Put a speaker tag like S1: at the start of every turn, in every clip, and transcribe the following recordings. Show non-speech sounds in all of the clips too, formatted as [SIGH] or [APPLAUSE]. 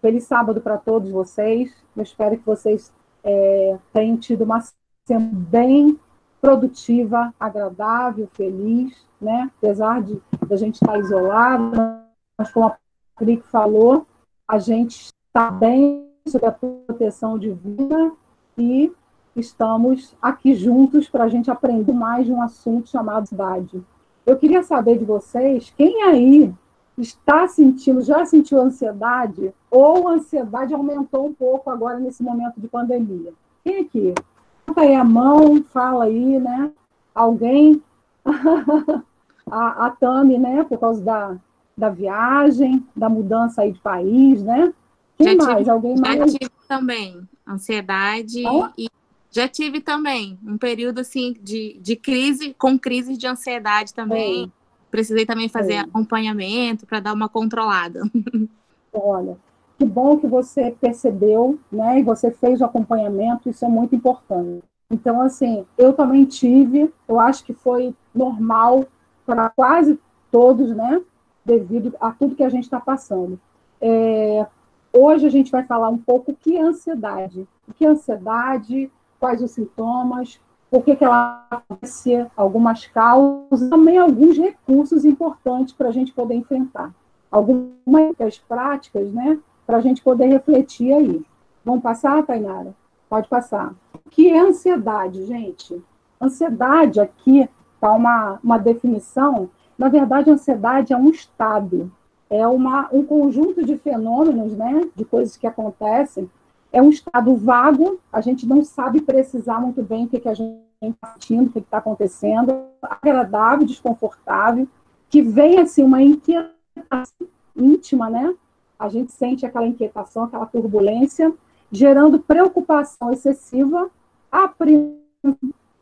S1: Feliz sábado para todos vocês. Eu espero que vocês é, tenham tido uma semana bem produtiva, agradável, feliz, né? Apesar de, de a gente estar isolado, mas como a Patrick falou, a gente está bem sob a proteção divina e estamos aqui juntos para a gente aprender mais de um assunto chamado cidade. Eu queria saber de vocês, quem aí está sentindo, já sentiu ansiedade, ou a ansiedade aumentou um pouco agora nesse momento de pandemia? Quem aqui? Coloca aí a mão, fala aí, né? Alguém? [LAUGHS] a, a Tami, né? Por causa da, da viagem, da mudança aí de país, né? Quem
S2: já
S1: mais?
S2: Tive,
S1: Alguém
S2: já
S1: mais?
S2: tive também ansiedade e já tive também um período assim de, de crise, com crise de ansiedade também. Precisei também fazer
S1: Sim.
S2: acompanhamento para dar uma controlada. [LAUGHS]
S1: Olha, que bom que você percebeu, né? E você fez o acompanhamento, isso é muito importante. Então, assim, eu também tive, eu acho que foi normal para quase todos, né? Devido a tudo que a gente está passando. É, hoje a gente vai falar um pouco o que é ansiedade. O que é ansiedade, quais os sintomas, por que, que ela acontece, algumas causas, também alguns recursos importantes para a gente poder enfrentar. Algumas práticas, né? Para a gente poder refletir aí. Vamos passar, Tainara? Pode passar. O que é ansiedade, gente? Ansiedade, aqui está uma, uma definição. Na verdade, ansiedade é um estado, é uma, um conjunto de fenômenos, né? De coisas que acontecem é um estado vago, a gente não sabe precisar muito bem o que, que a gente está o que está acontecendo, agradável, desconfortável, que vem assim uma inquietação íntima, né? A gente sente aquela inquietação, aquela turbulência, gerando preocupação excessiva,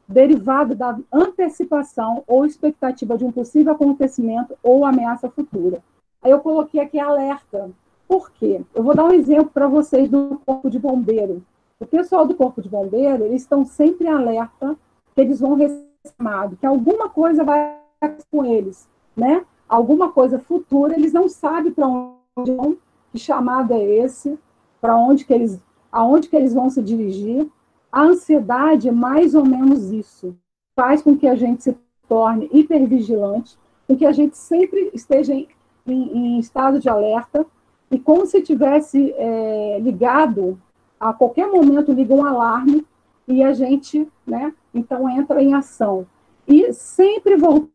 S1: derivado da antecipação ou expectativa de um possível acontecimento ou ameaça futura. Aí eu coloquei aqui alerta, por quê? Eu vou dar um exemplo para vocês do Corpo de Bombeiro. O pessoal do Corpo de Bombeiro, eles estão sempre alerta eles vão receber, que alguma coisa vai com eles, né? Alguma coisa futura, eles não sabem para onde vão, que chamado é esse, para onde que eles, aonde que eles vão se dirigir. A ansiedade é mais ou menos isso. Faz com que a gente se torne hipervigilante, com que a gente sempre esteja em, em, em estado de alerta, e como se tivesse é, ligado, a qualquer momento liga um alarme e a gente, né, então entra em ação. E sempre voltar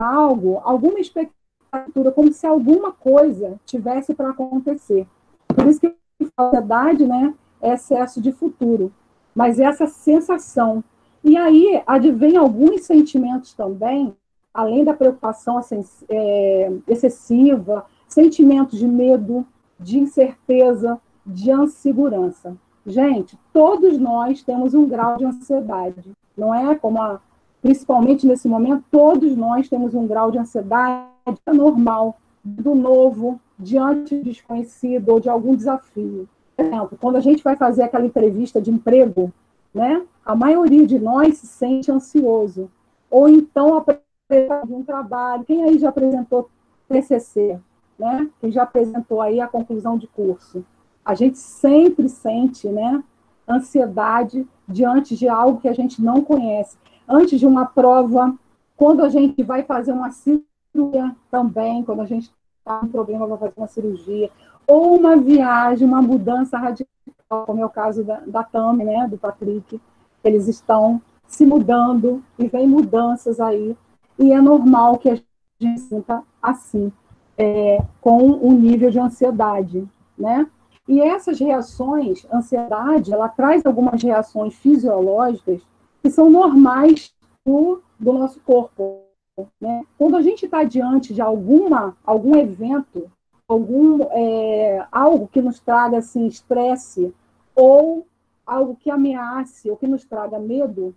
S1: algo, alguma expectativa, como se alguma coisa tivesse para acontecer. Por isso que a ansiedade, né, é excesso de futuro, mas essa sensação. E aí advém alguns sentimentos também, além da preocupação assim, é, excessiva, sentimentos de medo, de incerteza, de insegurança. Gente, todos nós temos um grau de ansiedade, não é? Como a, principalmente nesse momento, todos nós temos um grau de ansiedade normal, do novo, diante do desconhecido ou de algum desafio. Por exemplo, quando a gente vai fazer aquela entrevista de emprego, né? A maioria de nós se sente ansioso. Ou então apresentar um trabalho. Quem aí já apresentou TCC? né, que já apresentou aí a conclusão de curso. A gente sempre sente, né, ansiedade diante de algo que a gente não conhece. Antes de uma prova, quando a gente vai fazer uma cirurgia também, quando a gente está com um problema para fazer uma cirurgia, ou uma viagem, uma mudança radical, como é o caso da, da Tami, né, do Patrick, eles estão se mudando e vem mudanças aí, e é normal que a gente sinta assim é, com um nível de ansiedade, né? E essas reações, ansiedade, ela traz algumas reações fisiológicas que são normais do, do nosso corpo, né? Quando a gente está diante de alguma, algum evento, algum é, algo que nos traga assim estresse ou algo que ameace ou que nos traga medo,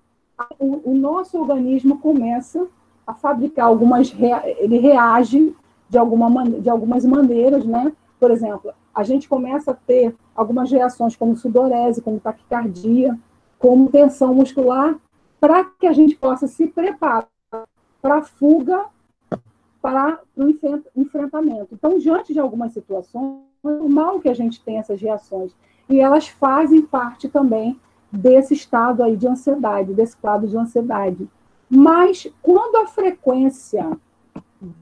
S1: o, o nosso organismo começa a fabricar algumas, ele reage de, alguma, de algumas maneiras, né? Por exemplo, a gente começa a ter algumas reações como sudorese, como taquicardia, como tensão muscular, para que a gente possa se preparar para a fuga, para o enfrentamento. Então, diante de algumas situações, é normal que a gente tenha essas reações. E elas fazem parte também desse estado aí de ansiedade, desse quadro de ansiedade. Mas quando a frequência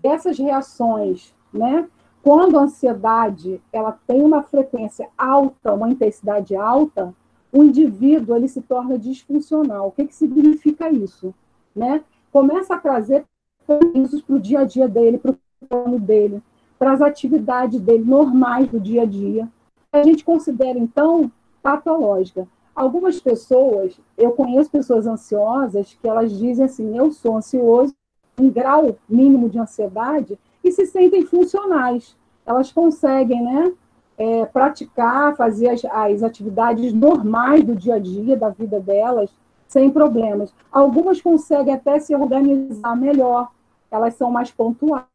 S1: dessas reações, né, quando a ansiedade ela tem uma frequência alta, uma intensidade alta, o indivíduo ele se torna disfuncional. O que, que significa isso? Né? Começa a trazer prejuízos para o dia a dia dele, para o plano dele, para as atividades dele normais do dia a dia. A gente considera, então, patológica. Algumas pessoas, eu conheço pessoas ansiosas que elas dizem assim: eu sou ansioso, um grau mínimo de ansiedade, e se sentem funcionais. Elas conseguem, né? É, praticar, fazer as, as atividades normais do dia a dia, da vida delas, sem problemas. Algumas conseguem até se organizar melhor, elas são mais pontuais.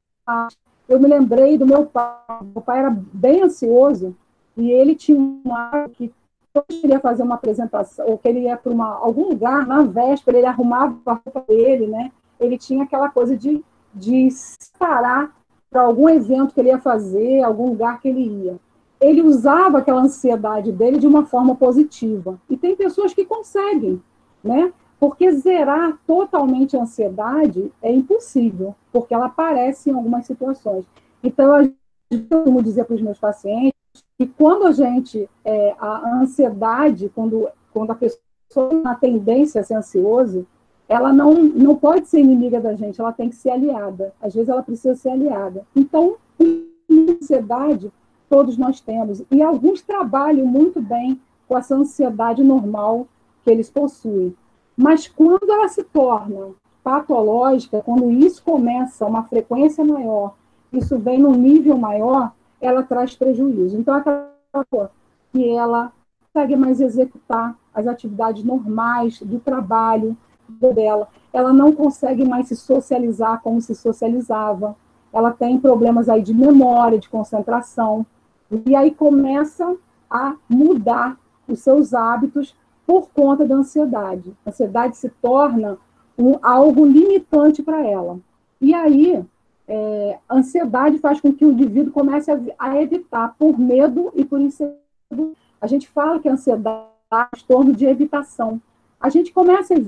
S1: Eu me lembrei do meu pai, meu pai era bem ansioso, e ele tinha um ar que quando ele queria fazer uma apresentação, ou que ele ia para algum lugar, na véspera, ele arrumava a roupa dele, né? Ele tinha aquela coisa de, de parar para algum evento que ele ia fazer, algum lugar que ele ia. Ele usava aquela ansiedade dele de uma forma positiva. E tem pessoas que conseguem, né? Porque zerar totalmente a ansiedade é impossível, porque ela aparece em algumas situações. Então, eu dizer para os meus pacientes que quando a gente, é, a ansiedade, quando, quando a pessoa tem tendência a ser ansioso, ela não, não pode ser inimiga da gente, ela tem que ser aliada. Às vezes ela precisa ser aliada. Então, ansiedade todos nós temos, e alguns trabalham muito bem com essa ansiedade normal que eles possuem. Mas quando ela se torna patológica, quando isso começa uma frequência maior, isso vem num nível maior, ela traz prejuízo. Então, aquela que ela consegue mais executar as atividades normais do trabalho dela, ela não consegue mais se socializar como se socializava, ela tem problemas aí de memória, de concentração, e aí começa a mudar os seus hábitos por conta da ansiedade. A ansiedade se torna um, algo limitante para ela. E aí, é, ansiedade faz com que o indivíduo comece a, a, evitar por medo e por insegurança. A gente fala que a ansiedade é em torno de evitação. A gente começa, a,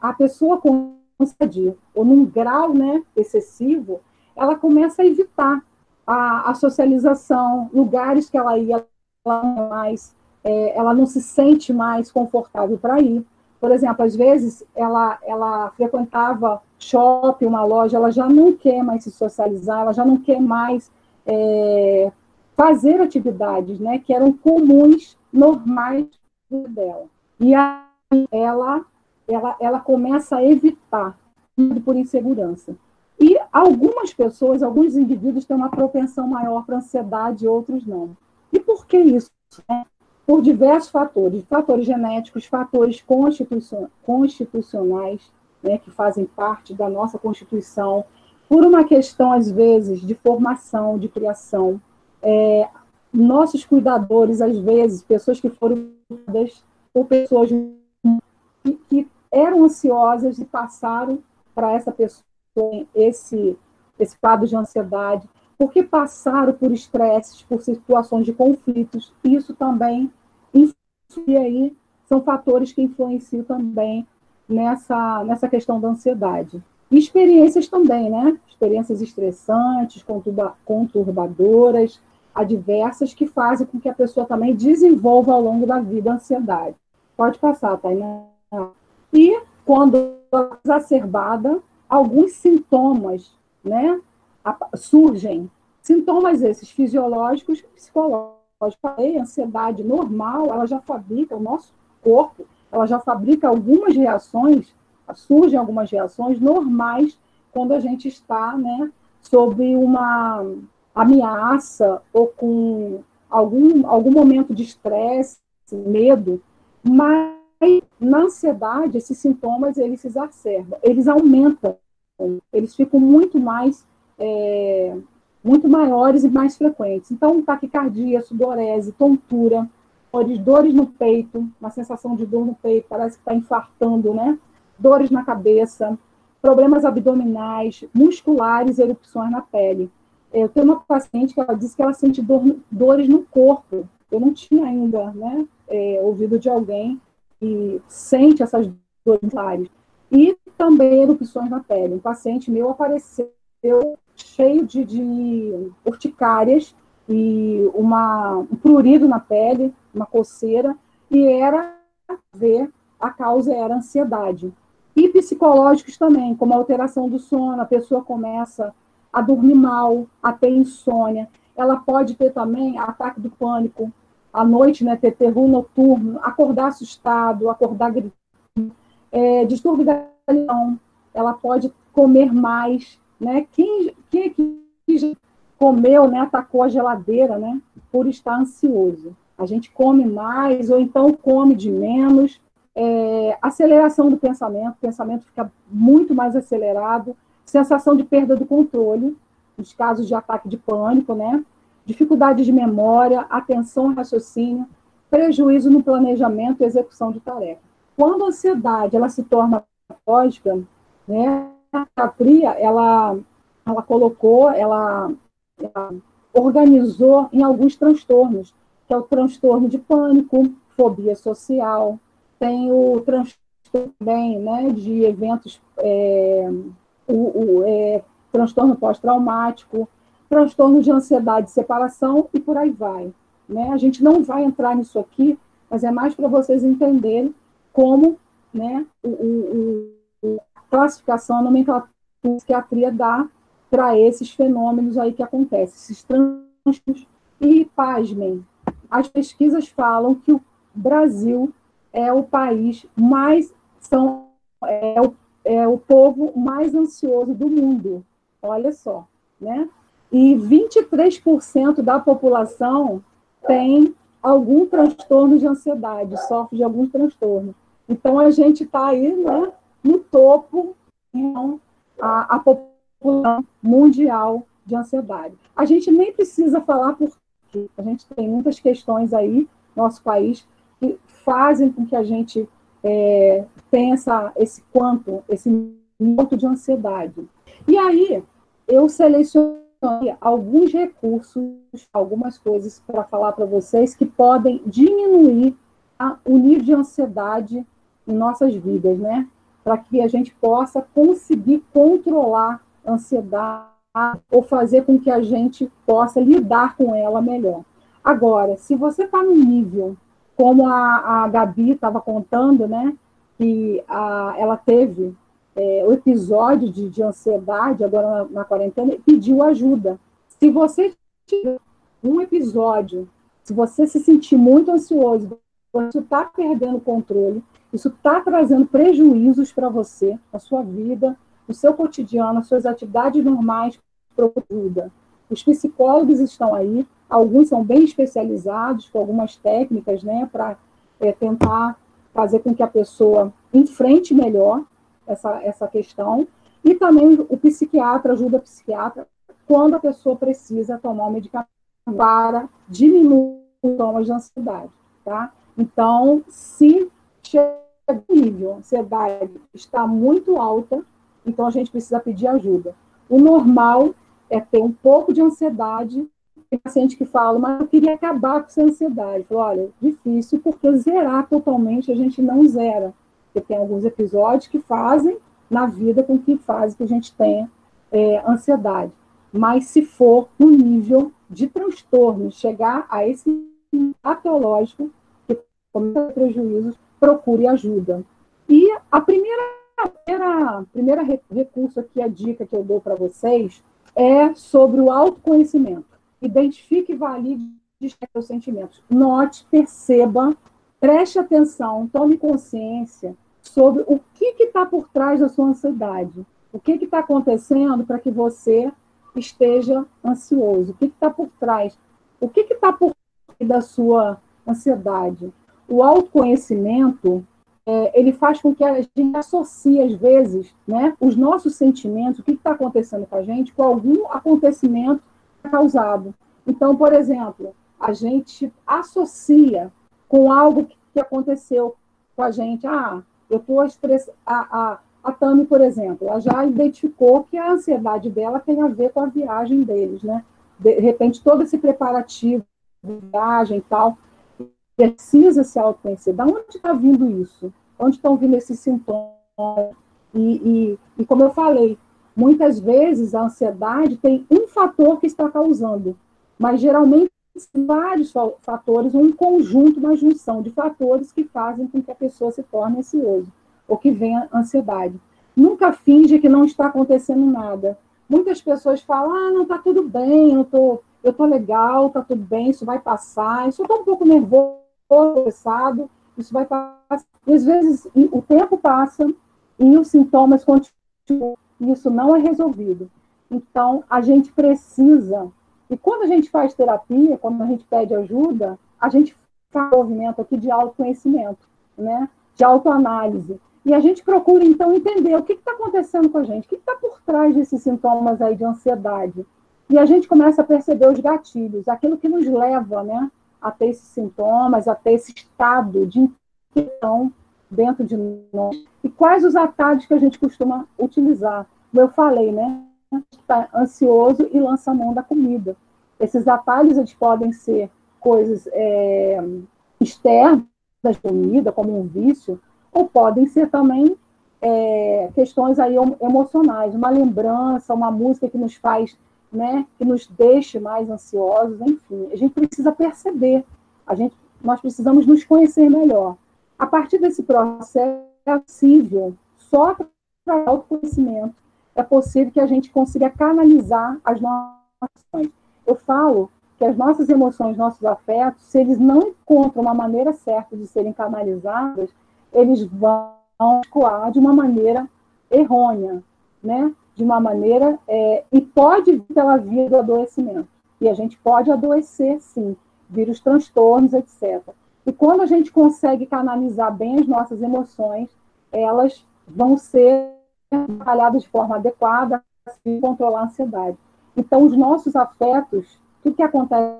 S1: a pessoa com ansiedade, ou num grau né, excessivo, ela começa a evitar a, a socialização, lugares que ela ia ela não mais, é, ela não se sente mais confortável para ir. Por exemplo, às vezes ela, ela frequentava shopping, uma loja, ela já não quer mais se socializar, ela já não quer mais é, fazer atividades né, que eram comuns, normais dela. E aí ela, ela, ela começa a evitar por insegurança. E algumas pessoas, alguns indivíduos têm uma propensão maior para ansiedade, outros não. E por que isso? Né? Por diversos fatores, fatores genéticos, fatores constitucionais, né, que fazem parte da nossa Constituição, por uma questão, às vezes, de formação, de criação. É, nossos cuidadores, às vezes, pessoas que foram por pessoas que, que eram ansiosas e passaram para essa pessoa esse, esse quadro de ansiedade, porque passaram por estresses, por situações de conflitos. Isso também influi aí, são fatores que influenciam também nessa, nessa questão da ansiedade. E experiências também, né? Experiências estressantes, conturba, conturbadoras, adversas, que fazem com que a pessoa também desenvolva ao longo da vida a ansiedade. Pode passar, Tainá. E quando exacerbada, alguns sintomas, né? Surgem. Sintomas esses fisiológicos, psicológicos. A ansiedade normal, ela já fabrica, o nosso corpo ela já fabrica algumas reações, surgem algumas reações normais quando a gente está né, sob uma ameaça ou com algum, algum momento de estresse, medo, mas na ansiedade esses sintomas eles se exacerbam, eles aumentam, eles ficam muito mais é, muito maiores e mais frequentes. Então, taquicardia, sudorese, tontura, dores, dores no peito, uma sensação de dor no peito, parece que está infartando, né? Dores na cabeça, problemas abdominais, musculares, erupções na pele. Eu tenho uma paciente que ela disse que ela sente dor, dores no corpo. Eu não tinha ainda, né, é, ouvido de alguém que sente essas dores musculares. E também erupções na pele. Um paciente meu apareceu cheio de, de urticárias e uma, um prurido na pele, uma coceira, e era ver a causa era ansiedade. E psicológicos também, como alteração do sono, a pessoa começa a dormir mal, a ter insônia. Ela pode ter também ataque do pânico, à noite, né, ter terror noturno, acordar assustado, acordar gritando, é, distúrbio da alimentação, ela pode comer mais, né? Quem, quem é que comeu, né, atacou a geladeira, né, por estar ansioso? A gente come mais ou então come de menos, é, aceleração do pensamento, o pensamento fica muito mais acelerado, sensação de perda do controle, nos casos de ataque de pânico, né? Dificuldade de memória, atenção, raciocínio, prejuízo no planejamento e execução de tarefa. Quando a ansiedade ela se torna patológica, né? A psiquiatria ela ela colocou, ela, ela organizou em alguns transtornos, que é o transtorno de pânico, fobia social, tem o transtorno também né, de eventos, é, o, o é, transtorno pós-traumático, transtorno de ansiedade de separação e por aí vai. Né? A gente não vai entrar nisso aqui, mas é mais para vocês entenderem como né, o, o, o, a classificação, a nomenclatura a psiquiatria dá para esses fenômenos aí que acontecem, esses transtornos. E, pasmem, as pesquisas falam que o Brasil é o país mais são é o, é o povo mais ansioso do mundo. Olha só, né? E 23% da população tem algum transtorno de ansiedade, sofre de algum transtorno. Então a gente está aí, né, no topo, então, a, a população mundial de ansiedade. A gente nem precisa falar por quê. A gente tem muitas questões aí, nosso país, que fazem com que a gente é, tenha essa, esse quanto, esse monto de ansiedade. E aí, eu selecionei alguns recursos, algumas coisas para falar para vocês que podem diminuir a, o nível de ansiedade em nossas vidas, né? Para que a gente possa conseguir controlar a ansiedade ou fazer com que a gente possa lidar com ela melhor. Agora, se você está no nível como a, a Gabi estava contando, né, que a, ela teve é, o episódio de, de ansiedade agora na, na quarentena pediu ajuda. Se você tiver um episódio, se você se sentir muito ansioso, você está perdendo controle, isso está trazendo prejuízos para você, a sua vida, o seu cotidiano, as suas atividades normais, ajuda. Os psicólogos estão aí, alguns são bem especializados, com algumas técnicas, né, para é, tentar fazer com que a pessoa enfrente melhor essa, essa questão. E também o psiquiatra ajuda o psiquiatra quando a pessoa precisa tomar um medicamento para diminuir os sintomas de ansiedade, tá? Então, se nível, a ansiedade está muito alta, então a gente precisa pedir ajuda. O normal é ter um pouco de ansiedade. Tem paciente que fala, mas eu queria acabar com essa ansiedade. Falo, olha, difícil, porque zerar totalmente a gente não zera. Porque tem alguns episódios que fazem na vida com que fazem que a gente tenha é, ansiedade. Mas se for no nível de transtorno, chegar a esse patológico, que começa prejuízos, procure ajuda. E a primeira, primeira, primeira recurso aqui, a dica que eu dou para vocês, é sobre o autoconhecimento. Identifique e valide os sentimentos. Note, perceba, preste atenção, tome consciência sobre o que está por trás da sua ansiedade. O que está acontecendo para que você esteja ansioso? O que está por trás? O que está por trás da sua ansiedade? O autoconhecimento é, ele faz com que a gente associe, às vezes, né, os nossos sentimentos, o que está acontecendo com a gente, com algum acontecimento causado. Então, por exemplo, a gente associa com algo que aconteceu com a gente. Ah, eu estou. A, a, Tami, por exemplo, ela já identificou que a ansiedade dela tem a ver com a viagem deles, né? De repente, todo esse preparativo viagem e tal, precisa se autoconhecer. Da onde está vindo isso? Onde estão vindo esses sintomas? E, e, e, como eu falei, muitas vezes a ansiedade tem um fator que está causando, mas geralmente vários fatores, um conjunto, uma junção de fatores que fazem com que a pessoa se torne ansioso ou que venha ansiedade. Nunca finge que não está acontecendo nada. Muitas pessoas falam, ah, não, está tudo bem, eu tô, eu tô legal, está tudo bem, isso vai passar, isso estou um pouco nervoso, estressado, isso vai passar. E às vezes o tempo passa e os sintomas continuam e isso não é resolvido. Então, a gente precisa, e quando a gente faz terapia, quando a gente pede ajuda, a gente faz um movimento aqui de autoconhecimento, né? de autoanálise. E a gente procura, então, entender o que está acontecendo com a gente, o que está por trás desses sintomas aí de ansiedade. E a gente começa a perceber os gatilhos, aquilo que nos leva né, a ter esses sintomas, a ter esse estado de inquietação dentro de nós. E quais os atalhos que a gente costuma utilizar. Como eu falei, né? Está ansioso e lança a mão da comida. Esses atalhos eles podem ser coisas é, externas da comida, como um vício, ou podem ser também é, questões aí emocionais, uma lembrança, uma música que nos faz né, que nos deixe mais ansiosos, enfim. A gente precisa perceber, a gente, nós precisamos nos conhecer melhor. A partir desse processo é possível, só para autoconhecimento, é possível que a gente consiga canalizar as nossas emoções. Eu falo que as nossas emoções, nossos afetos, se eles não encontram uma maneira certa de serem canalizados, eles vão escoar de uma maneira errônea, né? de uma maneira, é, e pode vir pela via do adoecimento. E a gente pode adoecer, sim, vir os transtornos, etc. E quando a gente consegue canalizar bem as nossas emoções, elas vão ser trabalhadas de forma adequada para assim, controlar a ansiedade. Então, os nossos afetos, o que acontece?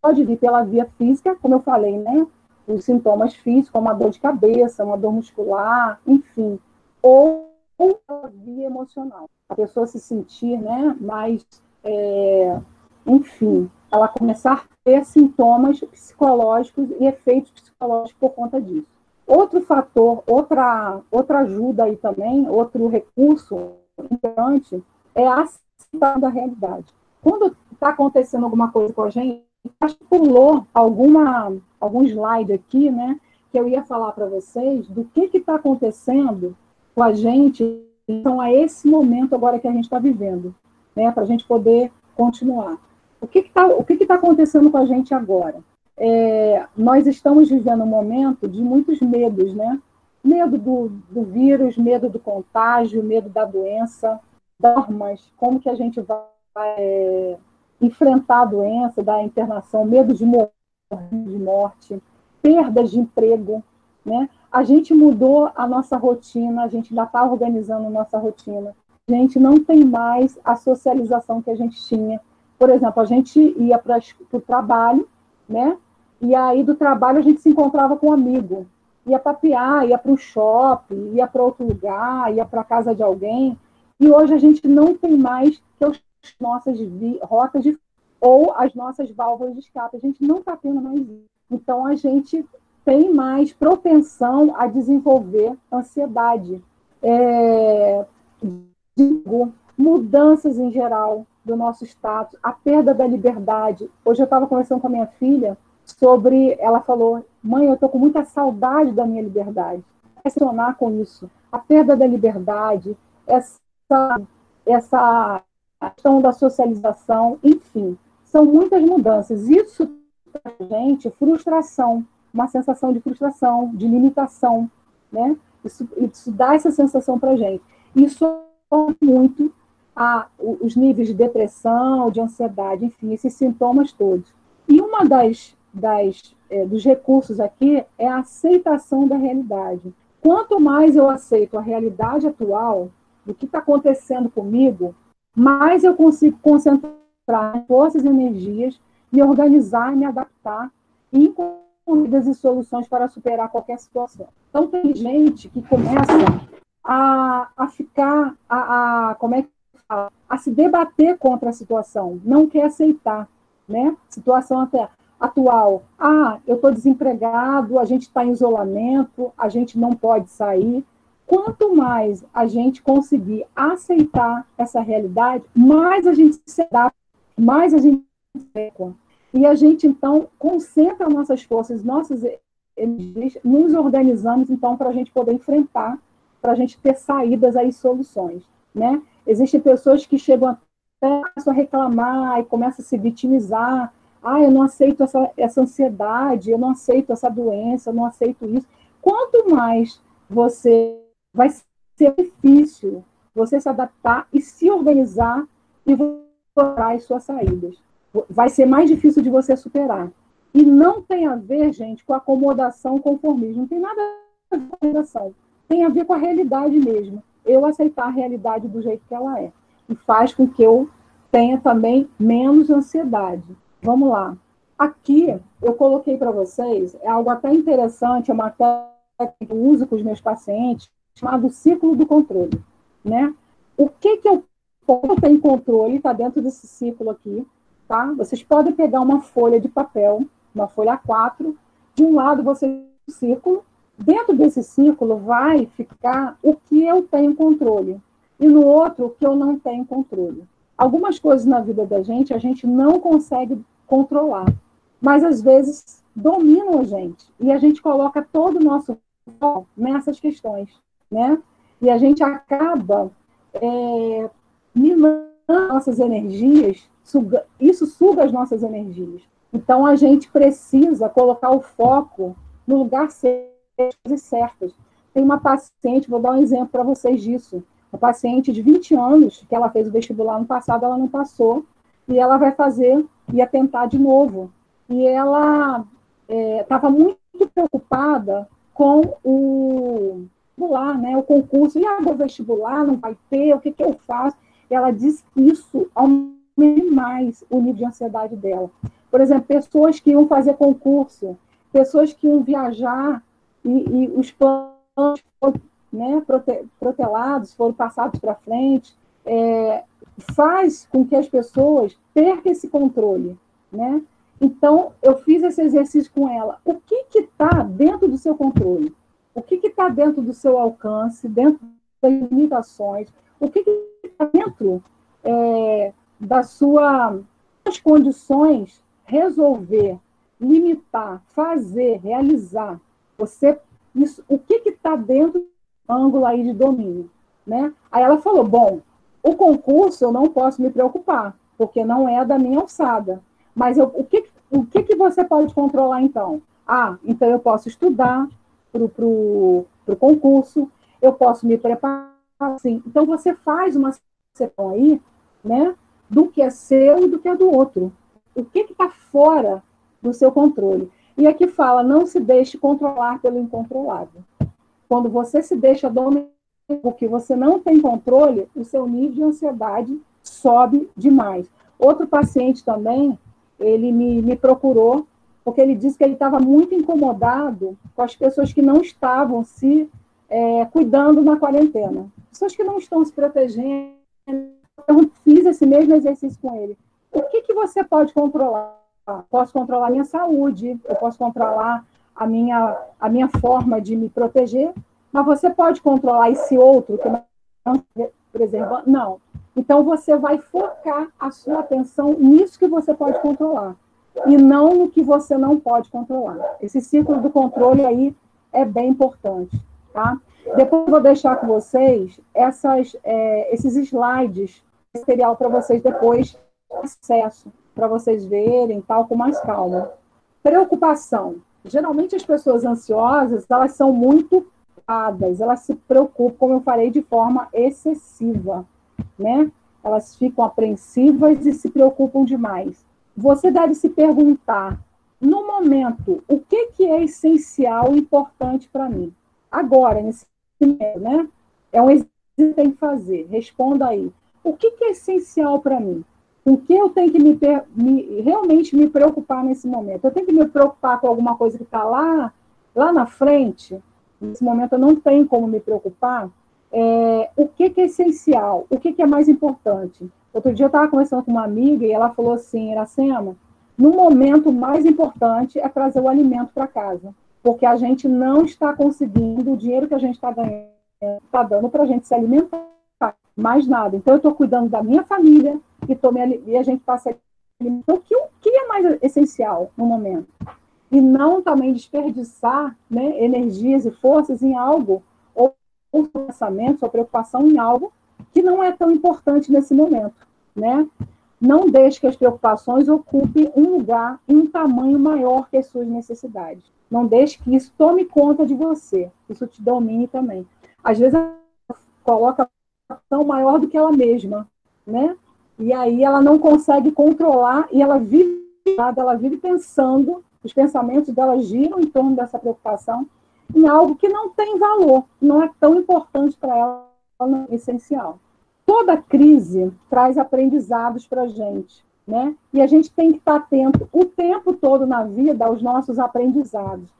S1: Pode vir pela via física, como eu falei, né? Os sintomas físicos, como a dor de cabeça, uma dor muscular, enfim. Ou ou a via emocional. A pessoa se sentir né, mais, é, enfim, ela começar a ter sintomas psicológicos e efeitos psicológicos por conta disso. Outro fator, outra, outra ajuda aí também, outro recurso importante é a aceitação da realidade. Quando está acontecendo alguma coisa com a gente, acho que pulou alguma, algum slide aqui, né, que eu ia falar para vocês do que está acontecendo com a gente então a esse momento agora que a gente está vivendo, né, para a gente poder continuar. O que está o que que tá acontecendo com a gente agora? É, nós estamos vivendo um momento de muitos medos, né? Medo do, do vírus, medo do contágio, medo da doença, normas, como que a gente vai é, enfrentar a doença, da internação, medo de morte, de morte, perdas de emprego, né? A gente mudou a nossa rotina, a gente ainda está organizando a nossa rotina. A gente não tem mais a socialização que a gente tinha. Por exemplo, a gente ia para o trabalho, né? E aí do trabalho a gente se encontrava com um amigo. Ia papear, ia para o shopping, ia para outro lugar, ia para casa de alguém. E hoje a gente não tem mais que as nossas rotas de ou as nossas válvulas de escape. A gente não está tendo mais isso. Então a gente tem mais propensão a desenvolver ansiedade. É, digo, mudanças em geral do nosso status, a perda da liberdade. Hoje eu estava conversando com a minha filha sobre, ela falou, mãe, eu estou com muita saudade da minha liberdade. Questionar com isso, a perda da liberdade, essa, essa questão da socialização, enfim, são muitas mudanças. Isso para gente frustração, uma sensação de frustração, de limitação, né? Isso, isso dá essa sensação para gente. Isso muito a, os níveis de depressão, de ansiedade, enfim, esses sintomas todos. E uma das, das é, dos recursos aqui é a aceitação da realidade. Quanto mais eu aceito a realidade atual, do que está acontecendo comigo, mais eu consigo concentrar forças e energias, me organizar, me adaptar e encontrar e soluções para superar qualquer situação. Então, tem gente que começa a, a ficar, a, a, como é que a se debater contra a situação, não quer aceitar, né? Situação até atual. Ah, eu estou desempregado, a gente está em isolamento, a gente não pode sair. Quanto mais a gente conseguir aceitar essa realidade, mais a gente se adapta, mais a gente e a gente então concentra nossas forças, nossas energias, nos organizamos então para a gente poder enfrentar, para a gente ter saídas aí soluções, né? Existem pessoas que chegam até a reclamar e começam a se vitimizar, ah, eu não aceito essa, essa ansiedade, eu não aceito essa doença, eu não aceito isso. Quanto mais você vai ser difícil você se adaptar e se organizar e procurar as suas saídas. Vai ser mais difícil de você superar. E não tem a ver, gente, com acomodação, conformismo. Não tem nada a ver com acomodação. Tem a ver com a realidade mesmo. Eu aceitar a realidade do jeito que ela é. E faz com que eu tenha também menos ansiedade. Vamos lá. Aqui eu coloquei para vocês, é algo até interessante, é uma técnica que eu uso com os meus pacientes, chamado ciclo do controle. Né? O que, que eu tenho controle está dentro desse ciclo aqui. Tá? Vocês podem pegar uma folha de papel, uma folha A4, de um lado você tem um círculo, dentro desse círculo vai ficar o que eu tenho controle, e no outro o que eu não tenho controle. Algumas coisas na vida da gente a gente não consegue controlar. Mas às vezes dominam a gente e a gente coloca todo o nosso foco nessas questões, né? E a gente acaba é, minando nossas energias, suga, isso suga as nossas energias. Então a gente precisa colocar o foco no lugar certo e certas. Tem uma paciente, vou dar um exemplo para vocês disso. Uma paciente de 20 anos, que ela fez o vestibular no passado, ela não passou, e ela vai fazer, ia tentar de novo. E ela estava é, muito preocupada com o vestibular, né, o concurso, e agora o vestibular não vai ter, o que, que eu faço? E ela diz que isso aumenta mais o nível de ansiedade dela. Por exemplo, pessoas que iam fazer concurso, pessoas que iam viajar e, e os planos foram né, protelados, foram passados para frente, é, faz com que as pessoas percam esse controle, né? Então, eu fiz esse exercício com ela. O que está dentro do seu controle? O que está dentro do seu alcance, dentro das limitações? O que está dentro é, das suas condições resolver, limitar, fazer, realizar? Você, isso, o que está dentro do ângulo aí de domínio? Né? Aí ela falou, bom, o concurso eu não posso me preocupar, porque não é da minha alçada. Mas eu, o, que, o que, que você pode controlar então? Ah, então eu posso estudar para o concurso, eu posso me preparar assim. Então você faz uma sessão aí, né, do que é seu e do que é do outro. O que está fora do seu controle? E aqui fala, não se deixe controlar pelo incontrolável. Quando você se deixa dominar porque você não tem controle, o seu nível de ansiedade sobe demais. Outro paciente também, ele me, me procurou, porque ele disse que ele estava muito incomodado com as pessoas que não estavam se é, cuidando na quarentena. Pessoas que não estão se protegendo. Eu fiz esse mesmo exercício com ele. O que, que você pode controlar? Posso controlar a minha saúde, eu posso controlar a minha, a minha forma de me proteger, mas você pode controlar esse outro que não? Não. Então você vai focar a sua atenção nisso que você pode controlar e não no que você não pode controlar. Esse ciclo do controle aí é bem importante, tá? Depois vou deixar com vocês essas, é, esses slides material para vocês depois acesso para vocês verem tal com mais calma. Preocupação. Geralmente as pessoas ansiosas elas são muito preocupadas, elas se preocupam, como eu falei, de forma excessiva, né? Elas ficam apreensivas e se preocupam demais. Você deve se perguntar, no momento, o que, que é essencial e importante para mim? Agora, nesse momento, né? É um exercício que tem que fazer. Responda aí. O que, que é essencial para mim? Com que eu tenho que me, me, realmente me preocupar nesse momento? Eu tenho que me preocupar com alguma coisa que está lá, lá na frente? Nesse momento eu não tenho como me preocupar. É, o que, que, é essencial? O que, que é mais importante? Outro dia eu estava conversando com uma amiga e ela falou assim, Iracema, no momento mais importante é trazer o alimento para casa, porque a gente não está conseguindo, o dinheiro que a gente está ganhando está dando para a gente se alimentar, mais nada. Então eu estou cuidando da minha família e, tô me, e a gente está se alimentando. Então, o que, o que é mais essencial no momento? E não também desperdiçar né, energias e forças em algo, ou, pensamentos, ou preocupação em algo que não é tão importante nesse momento. Né? Não deixe que as preocupações ocupem um lugar em um tamanho maior que as suas necessidades. Não deixe que isso tome conta de você. Isso te domine também. Às vezes ela coloca uma maior do que ela mesma, né? E aí ela não consegue controlar e ela vive, ela vive pensando, os pensamentos dela giram em torno dessa preocupação em algo que não tem valor, não é tão importante para ela, não é essencial toda crise traz aprendizados para a gente, né? E a gente tem que estar atento o tempo todo na vida aos nossos aprendizados.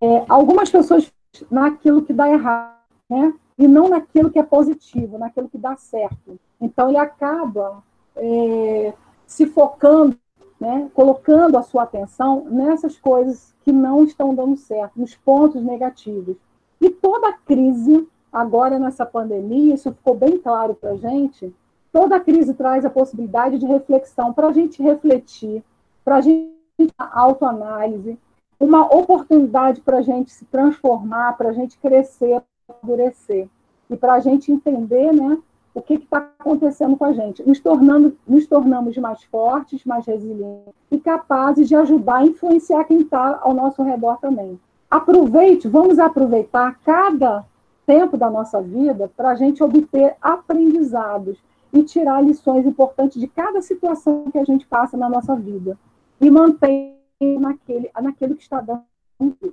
S1: É, algumas pessoas naquilo que dá errado, né? E não naquilo que é positivo, naquilo que dá certo. Então ele acaba é, se focando, né? Colocando a sua atenção nessas coisas que não estão dando certo, nos pontos negativos. E toda crise agora nessa pandemia, isso ficou bem claro para a gente, toda crise traz a possibilidade de reflexão, para a gente refletir, para a gente autoanálise, uma oportunidade para a gente se transformar, para a gente crescer, amadurecer, e para a gente entender né, o que está acontecendo com a gente. Nos, tornando, nos tornamos mais fortes, mais resilientes e capazes de ajudar a influenciar quem está ao nosso redor também. Aproveite, vamos aproveitar cada tempo da nossa vida para a gente obter aprendizados e tirar lições importantes de cada situação que a gente passa na nossa vida e manter naquele, naquilo que está dando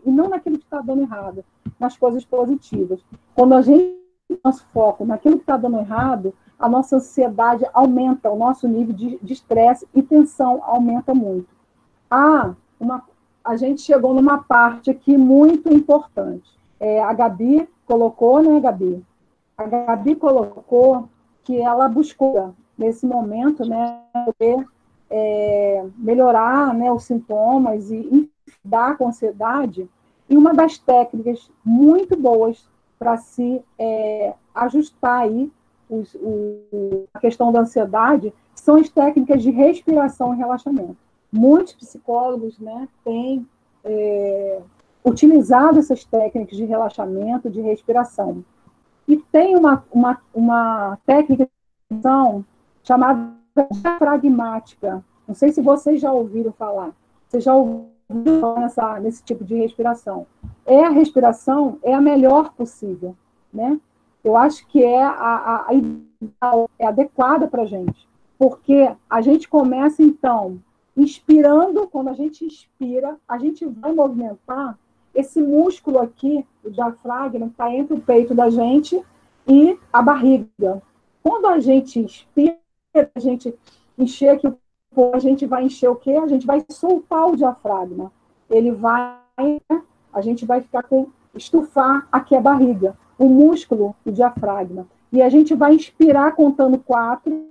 S1: e não naquilo que está dando errado, nas coisas positivas. Quando a gente nosso foco naquilo que está dando errado, a nossa ansiedade aumenta, o nosso nível de estresse e tensão aumenta muito. Ah, uma, a gente chegou numa parte aqui muito importante. É, a Gabi colocou, né, Gabi? A Gabi colocou que ela buscou, nesse momento, né, poder é, melhorar né, os sintomas e dar com ansiedade. E uma das técnicas muito boas para se é, ajustar aí os, o, a questão da ansiedade são as técnicas de respiração e relaxamento. Muitos psicólogos né, têm é, utilizado essas técnicas de relaxamento, de respiração. E tem uma, uma, uma técnica chamada diafragmática. Não sei se vocês já ouviram falar. Vocês já ouviram nessa, nesse tipo de respiração. É a respiração, é a melhor possível, né? Eu acho que é a, a, a é adequada para a gente, porque a gente começa então inspirando, quando a gente inspira, a gente vai movimentar esse músculo aqui, o diafragma, está entre o peito da gente e a barriga. Quando a gente inspira, a gente encher aqui o a gente vai encher o quê? A gente vai soltar o diafragma. Ele vai, a gente vai ficar com, estufar aqui a barriga, o músculo, o diafragma. E a gente vai inspirar contando quatro.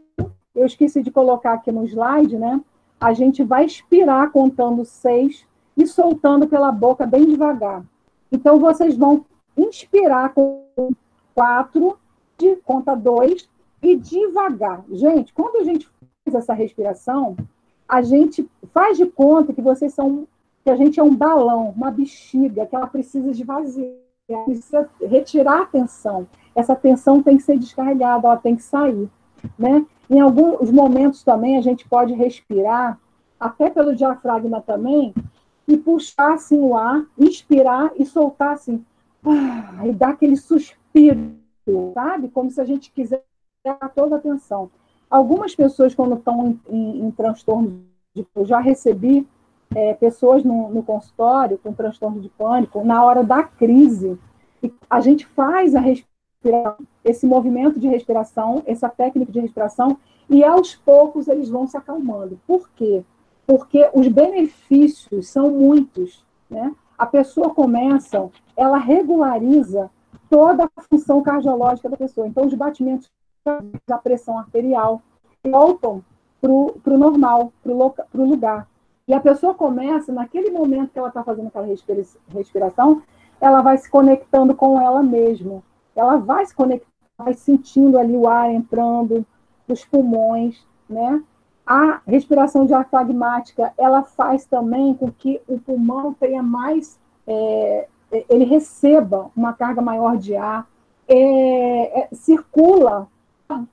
S1: Eu esqueci de colocar aqui no slide, né? A gente vai expirar contando seis e soltando pela boca bem devagar. Então, vocês vão inspirar com quatro, de conta dois, e devagar. Gente, quando a gente essa respiração, a gente faz de conta que vocês são, que a gente é um balão, uma bexiga, que ela precisa esvaziar, precisa retirar a tensão. Essa tensão tem que ser descarregada, ela tem que sair, né? Em alguns momentos também a gente pode respirar, até pelo diafragma também, e puxar assim o ar, inspirar e soltar assim. ah, e dá aquele suspiro, sabe? Como se a gente quisesse dar toda a atenção. Algumas pessoas, quando estão em, em, em transtorno, de, eu já recebi é, pessoas no, no, consultório com transtorno de pânico, na hora da crise, a gente faz a respiração, esse movimento de respiração, essa técnica de respiração, e aos poucos eles vão se acalmando. Por quê? Porque os benefícios são muitos, né? A pessoa começa, ela regulariza toda a função cardiológica da pessoa. Então, os batimentos da pressão arterial voltam para o normal, para o lugar. E a pessoa começa, naquele momento que ela está fazendo aquela respiração, ela vai se conectando com ela mesma. Ela vai se conectando, vai sentindo ali o ar entrando nos pulmões, né? A respiração diafragmática, ela faz também com que o pulmão tenha mais, é, ele receba uma carga maior de ar, é, é, circula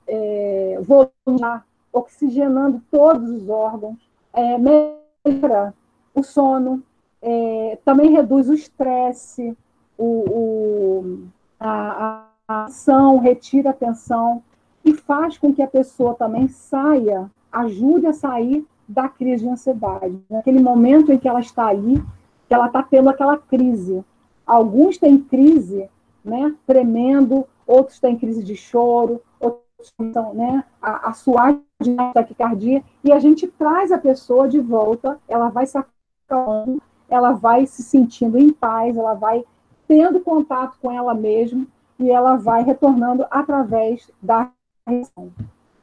S1: é, volume, oxigenando todos os órgãos, é, melhora o sono, é, também reduz o estresse, o, o, a, a ação, retira a tensão e faz com que a pessoa também saia, ajude a sair da crise de ansiedade. Naquele momento em que ela está ali, que ela está tendo aquela crise. Alguns têm crise, né, tremendo, outros têm crise de choro, estão, né, a, a suar taquicardia, e a gente traz a pessoa de volta, ela vai se acalmando, ela vai se sentindo em paz, ela vai tendo contato com ela mesma e ela vai retornando através da respiração.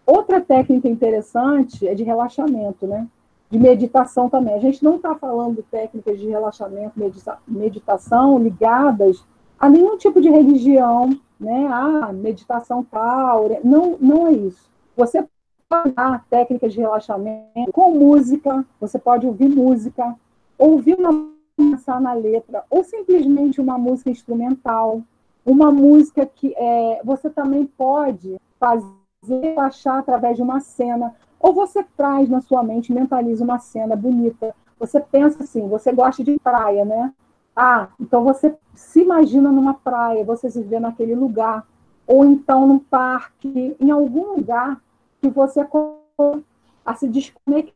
S1: Outra técnica interessante é de relaxamento, né? De meditação também. A gente não está falando técnicas de relaxamento, medita meditação ligadas a nenhum tipo de religião, né? Ah, meditação tal. Não, não é isso. Você pode usar técnicas de relaxamento com música, você pode ouvir música, ouvir uma pensar na letra, ou simplesmente uma música instrumental, uma música que é, você também pode fazer achar através de uma cena, ou você traz na sua mente, mentaliza uma cena bonita. Você pensa assim, você gosta de praia, né? Ah, então você se imagina numa praia, você se vê naquele lugar, ou então num parque, em algum lugar que você a se desconectar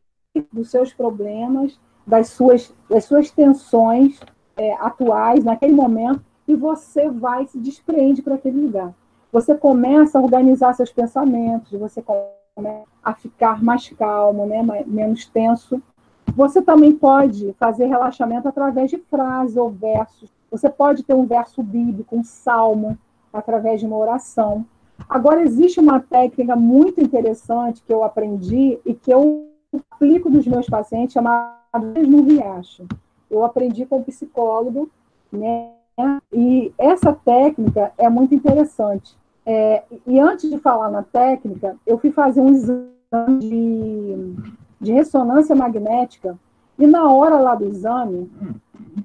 S1: dos seus problemas das suas, das suas tensões é, atuais naquele momento e você vai se desprende para aquele lugar. Você começa a organizar seus pensamentos, você começa a ficar mais calmo, né, menos tenso. Você também pode fazer relaxamento através de frases ou versos. Você pode ter um verso bíblico, um salmo, através de uma oração. Agora, existe uma técnica muito interessante que eu aprendi e que eu aplico nos meus pacientes, chamada no riacho. Eu aprendi com um psicólogo, né? E essa técnica é muito interessante. É, e antes de falar na técnica, eu fui fazer um exame de, de ressonância magnética e na hora lá do exame,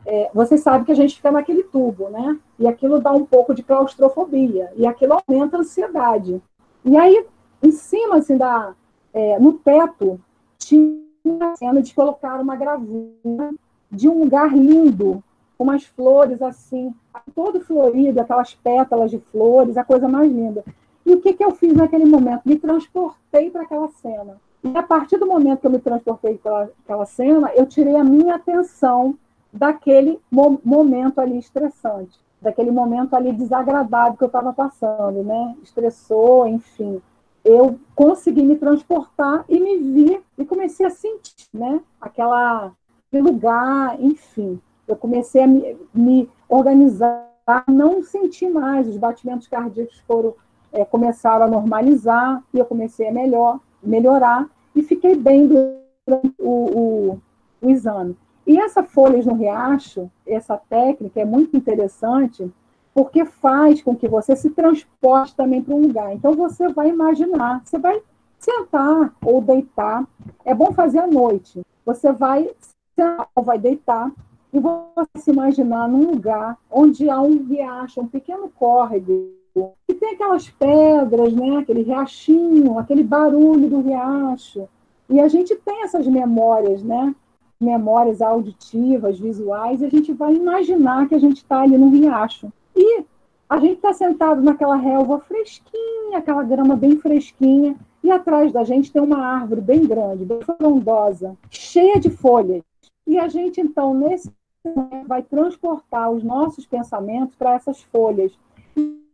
S1: é, você sabe que a gente fica naquele tubo, né? E aquilo dá um pouco de claustrofobia e aquilo aumenta a ansiedade. E aí, em cima assim da, é, no teto tinha a cena de colocar uma gravura de um lugar lindo, com umas flores assim, todo florido, aquelas pétalas de flores, a coisa mais linda. E o que, que eu fiz naquele momento? Me transportei para aquela cena. E a partir do momento que eu me transportei para aquela cena, eu tirei a minha atenção daquele mo momento ali estressante, daquele momento ali desagradável que eu estava passando, né? Estressou, enfim eu consegui me transportar e me vi e comecei a sentir, né? Aquela lugar, enfim. Eu comecei a me, me organizar, não senti mais os batimentos cardíacos foram é, começaram a normalizar e eu comecei a melhor, melhorar e fiquei bem durante o, o, o exame. E essa folhas no riacho, essa técnica é muito interessante porque faz com que você se transporte também para um lugar. Então você vai imaginar, você vai sentar ou deitar. É bom fazer à noite. Você vai sentar ou vai deitar e você se imaginar num lugar onde há um riacho, um pequeno córrego, e tem aquelas pedras, né? aquele riachinho, aquele barulho do riacho. E a gente tem essas memórias, né? memórias auditivas, visuais, e a gente vai imaginar que a gente está ali no riacho. E a gente está sentado naquela relva fresquinha, aquela grama bem fresquinha, e atrás da gente tem uma árvore bem grande, bem frondosa, cheia de folhas. E a gente, então, nesse momento, vai transportar os nossos pensamentos para essas folhas.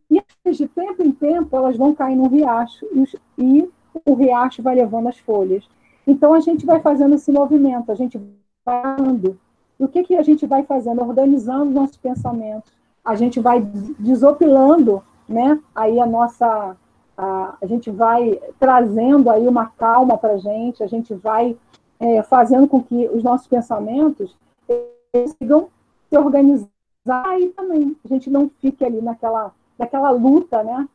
S1: E de tempo em tempo elas vão cair no riacho e, e o riacho vai levando as folhas. Então a gente vai fazendo esse movimento, a gente vai andando. E o que, que a gente vai fazendo? Organizando nossos pensamentos. A gente vai desopilando, né? Aí a nossa, a, a gente vai trazendo aí uma calma para a gente. A gente vai é, fazendo com que os nossos pensamentos sigam se organizar aí também. A gente não fique ali naquela, naquela luta, né?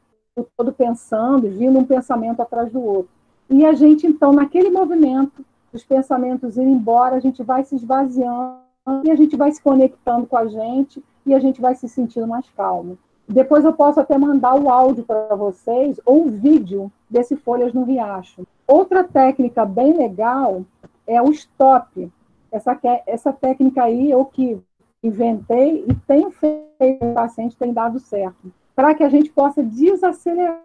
S1: Todo pensando, vindo um pensamento atrás do outro. E a gente, então, naquele movimento, os pensamentos indo embora, a gente vai se esvaziando e a gente vai se conectando com a gente e a gente vai se sentindo mais calmo. Depois eu posso até mandar o áudio para vocês ou o vídeo desse Folhas no Riacho. Outra técnica bem legal é o stop. Essa, essa técnica aí eu que inventei e tenho feito o paciente, tem dado certo. Para que a gente possa desacelerar.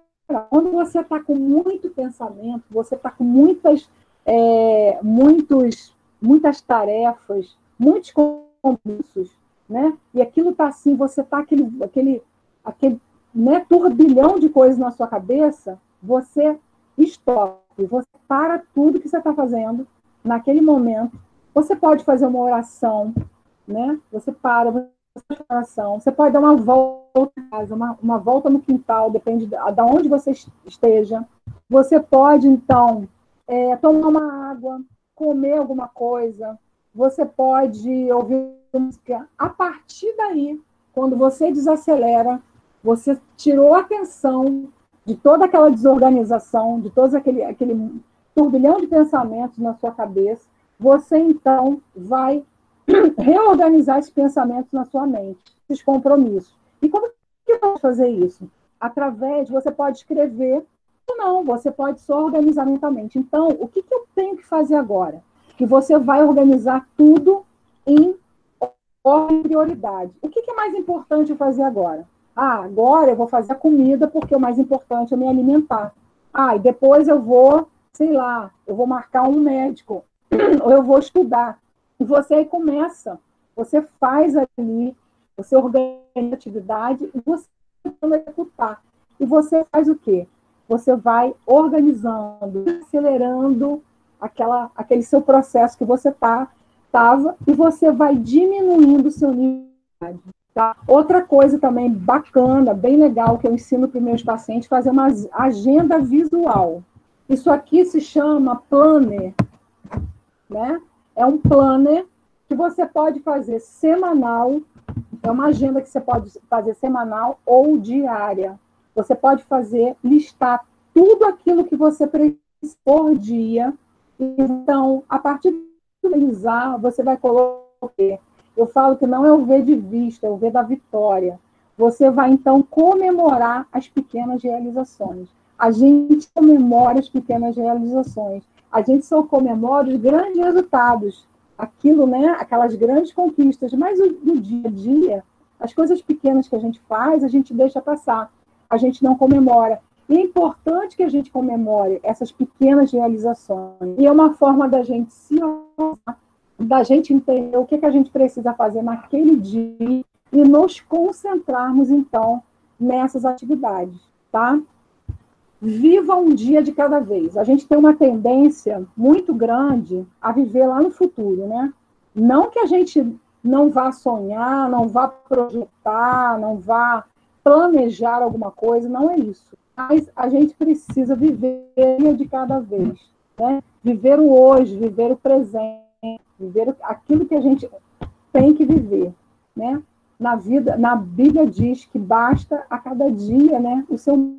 S1: Quando você está com muito pensamento, você está com muitas, é, muitos, muitas tarefas, muitos compromissos, né? E aquilo está assim, você está aquele, aquele, aquele né, turbilhão de coisas na sua cabeça, você stop, você para tudo que você está fazendo naquele momento. Você pode fazer uma oração, né? Você para, você pode dar uma volta em casa, uma, uma volta no quintal, depende de, de onde você esteja. Você pode, então, é, tomar uma água, comer alguma coisa, você pode ouvir música. A partir daí, quando você desacelera, você tirou a atenção de toda aquela desorganização, de todo aquele, aquele turbilhão de pensamentos na sua cabeça, você então vai reorganizar esses pensamentos na sua mente, esses compromissos. E como que pode fazer isso? Através, você pode escrever ou não, você pode só organizar mentalmente. Então, o que, que eu tenho que fazer agora? Que você vai organizar tudo em ordem de prioridade. O que, que é mais importante fazer agora? Ah, agora eu vou fazer a comida porque o mais importante é me alimentar. Ah, e depois eu vou, sei lá, eu vou marcar um médico [CLEARS THROAT] ou eu vou estudar. E você aí começa, você faz ali, você organiza a atividade e você vai executar. E você faz o quê? Você vai organizando, acelerando aquela, aquele seu processo que você tá, tava e você vai diminuindo o seu nível de Tá? Outra coisa também bacana, bem legal, que eu ensino para os meus pacientes, fazer uma agenda visual. Isso aqui se chama planner, né? É um planner que você pode fazer semanal, é uma agenda que você pode fazer semanal ou diária. Você pode fazer, listar tudo aquilo que você precisa por dia. Então, a partir de realizar, você vai colocar. Eu falo que não é o ver de vista, é o ver da vitória. Você vai, então, comemorar as pequenas realizações. A gente comemora as pequenas realizações a gente só comemora os grandes resultados, aquilo, né, aquelas grandes conquistas, mas no dia a dia, as coisas pequenas que a gente faz, a gente deixa passar, a gente não comemora. E é importante que a gente comemore essas pequenas realizações. E é uma forma da gente se da gente entender o que, que a gente precisa fazer naquele dia e nos concentrarmos, então, nessas atividades, tá? Viva um dia de cada vez. A gente tem uma tendência muito grande a viver lá no futuro, né? Não que a gente não vá sonhar, não vá projetar, não vá planejar alguma coisa, não é isso. Mas a gente precisa viver de cada vez, né? Viver o hoje, viver o presente, viver aquilo que a gente tem que viver, né? Na vida, na Bíblia diz que basta a cada dia, né, o seu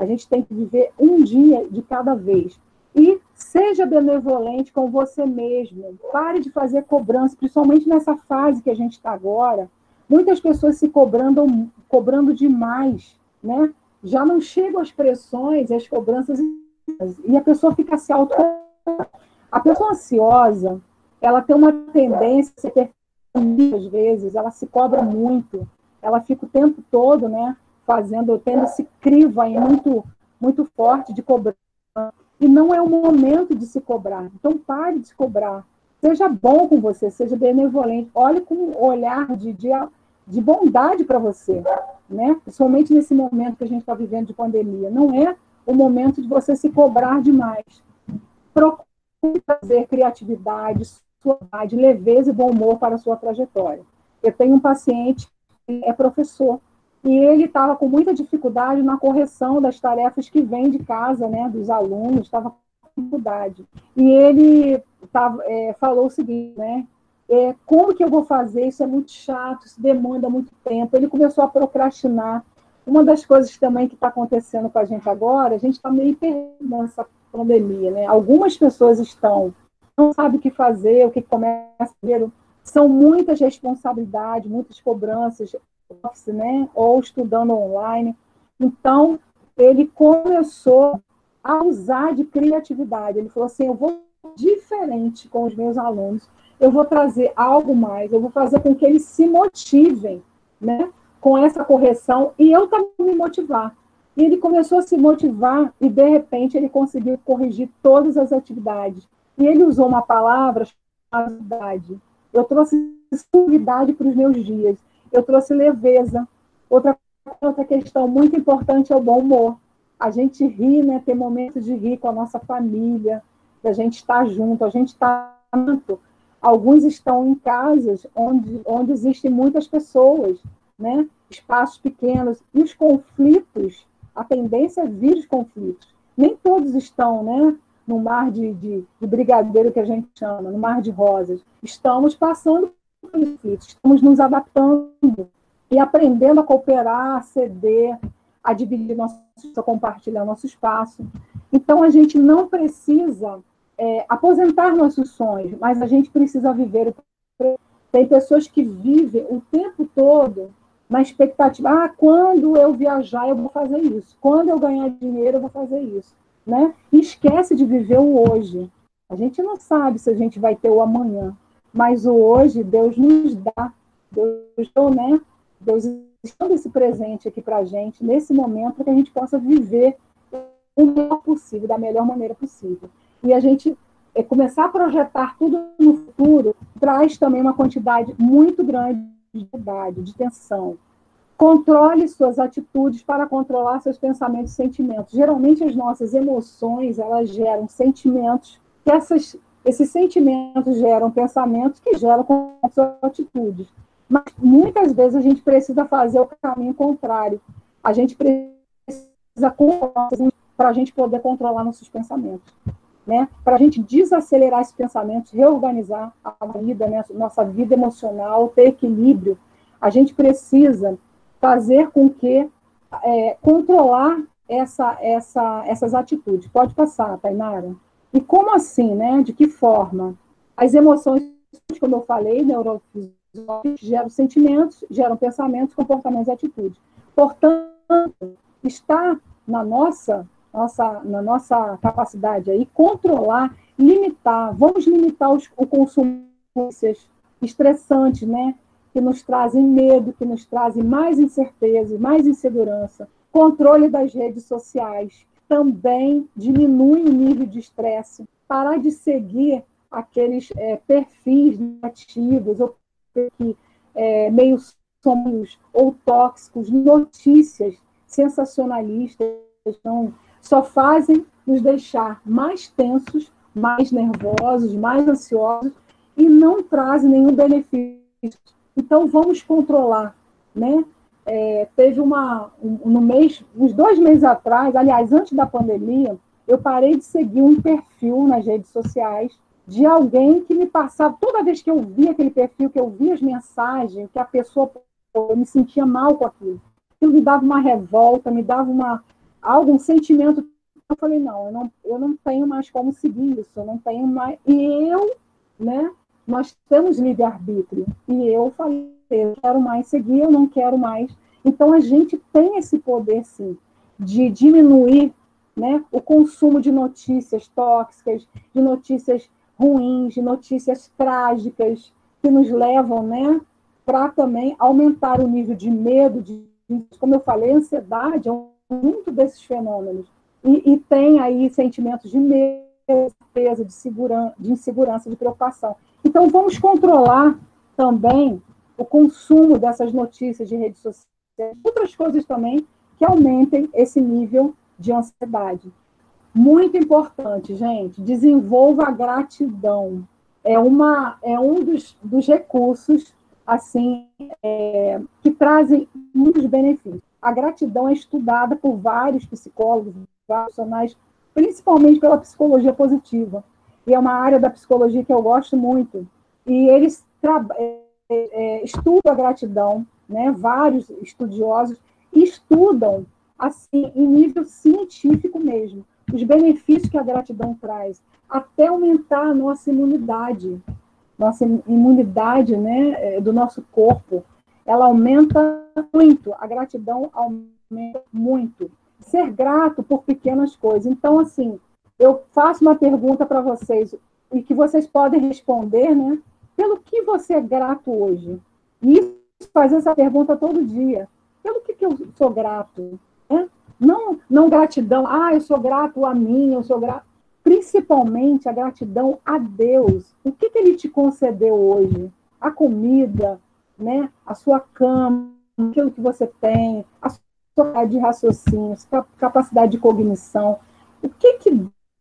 S1: a gente tem que viver um dia de cada vez. E seja benevolente com você mesmo. Pare de fazer cobrança, principalmente nessa fase que a gente está agora. Muitas pessoas se cobrando, cobrando demais, né? Já não chegam as pressões, as cobranças, e a pessoa fica se auto. A pessoa ansiosa, ela tem uma tendência a às vezes, ela se cobra muito. ela fica o tempo todo, né, fazendo, tendo esse crivo aí muito, muito forte de cobrança. E não é o momento de se cobrar. Então, pare de se cobrar. Seja bom com você, seja benevolente. Olhe com um olhar de, de, de bondade para você, né? Principalmente nesse momento que a gente está vivendo de pandemia. Não é o momento de você se cobrar demais. Procure trazer criatividade, suavidade, leveza e bom humor para a sua trajetória. Eu tenho um paciente que é professor e ele estava com muita dificuldade na correção das tarefas que vêm de casa, né, dos alunos, estava com dificuldade. E ele tava, é, falou o seguinte, né, é, como que eu vou fazer? Isso é muito chato, isso demanda muito tempo. Ele começou a procrastinar. Uma das coisas também que está acontecendo com a gente agora, a gente está meio perdido nessa pandemia, né? Algumas pessoas estão, não sabem o que fazer, o que começa a ver. São muitas responsabilidades, muitas cobranças, né? Ou estudando online. Então, ele começou a usar de criatividade. Ele falou assim: eu vou diferente com os meus alunos eu vou trazer algo mais, eu vou fazer com que eles se motivem, né? Com essa correção e eu também me motivar. E ele começou a se motivar e, de repente, ele conseguiu corrigir todas as atividades. E ele usou uma palavra chamada Eu trouxe suavidade para os meus dias. Eu trouxe leveza. Outra, outra questão muito importante é o bom humor. A gente ri, né? Ter momentos de rir com a nossa família, da gente estar junto, a gente está junto Alguns estão em casas onde, onde existem muitas pessoas, né? espaços pequenos, e os conflitos, a tendência é vir os conflitos. Nem todos estão né, no mar de, de, de brigadeiro que a gente chama, no mar de rosas. Estamos passando estamos nos adaptando e aprendendo a cooperar, a ceder, a dividir nosso, a compartilhar nosso espaço. Então, a gente não precisa é, aposentar nossos sonhos, mas a gente precisa viver. Tem pessoas que vivem o tempo todo na expectativa, ah, quando eu viajar eu vou fazer isso, quando eu ganhar dinheiro eu vou fazer isso, né? E esquece de viver o hoje. A gente não sabe se a gente vai ter o amanhã, mas o hoje Deus nos dá, Deus, né? Deus está esse presente aqui para a gente nesse momento para que a gente possa viver o melhor possível, da melhor maneira possível e a gente é, começar a projetar tudo no futuro traz também uma quantidade muito grande de idade, de tensão. Controle suas atitudes para controlar seus pensamentos e sentimentos. Geralmente as nossas emoções, elas geram sentimentos, que essas, esses sentimentos geram pensamentos que geram suas atitudes. Mas muitas vezes a gente precisa fazer o caminho contrário. A gente precisa para a gente poder controlar nossos pensamentos né, para a gente desacelerar esses pensamentos, reorganizar a vida, né, nossa vida emocional, ter equilíbrio, a gente precisa fazer com que é, controlar essa, essa, essas atitudes. Pode passar, Tainara. E como assim, né? De que forma? As emoções, como eu falei, neurofisiológicas, geram sentimentos, geram pensamentos, comportamentos e atitudes. Portanto, está na nossa nossa, na nossa capacidade aí, controlar, limitar, vamos limitar os, o consumo de estressantes, né? Que nos trazem medo, que nos trazem mais incerteza, mais insegurança. Controle das redes sociais também diminui o nível de estresse. Parar de seguir aqueles é, perfis negativos ou que é, meio somos ou tóxicos, notícias sensacionalistas, então, só fazem nos deixar mais tensos, mais nervosos, mais ansiosos e não trazem nenhum benefício. Então, vamos controlar, né? É, teve uma, um, no mês, uns dois meses atrás, aliás, antes da pandemia, eu parei de seguir um perfil nas redes sociais de alguém que me passava, toda vez que eu via aquele perfil, que eu via as mensagens, que a pessoa, eu me sentia mal com aquilo. Aquilo me dava uma revolta, me dava uma, algum sentimento. Eu falei, não, eu não, eu não tenho mais como seguir isso, eu não tenho mais. E eu, né, nós temos livre-arbítrio. E eu falei, eu quero mais seguir, eu não quero mais. Então a gente tem esse poder, sim, de diminuir né, o consumo de notícias tóxicas, de notícias ruins, de notícias trágicas, que nos levam né, para também aumentar o nível de medo, de, como eu falei, ansiedade é muito desses fenômenos. E, e tem aí sentimentos de medo, de, de, segurança, de insegurança, de preocupação. Então, vamos controlar também o consumo dessas notícias de redes sociais, outras coisas também que aumentem esse nível de ansiedade. Muito importante, gente, desenvolva a gratidão. É, uma, é um dos, dos recursos assim é, que trazem muitos benefícios. A gratidão é estudada por vários psicólogos, profissionais, principalmente pela psicologia positiva. E é uma área da psicologia que eu gosto muito. E eles é, é, a gratidão, né? vários estudiosos estudam assim em nível científico mesmo os benefícios que a gratidão traz, até aumentar a nossa imunidade, nossa imunidade né, é, do nosso corpo, ela aumenta muito, a gratidão aumenta muito. Ser grato por pequenas coisas. Então, assim, eu faço uma pergunta para vocês e que vocês podem responder, né? Pelo que você é grato hoje? E fazer essa pergunta todo dia. Pelo que, que eu sou grato? Né? Não, não gratidão, ah, eu sou grato a mim, eu sou grato. Principalmente a gratidão a Deus. O que, que Ele te concedeu hoje? A comida, né? a sua cama, aquilo que você tem, a sua capacidade de raciocínio, capacidade de cognição. O que, que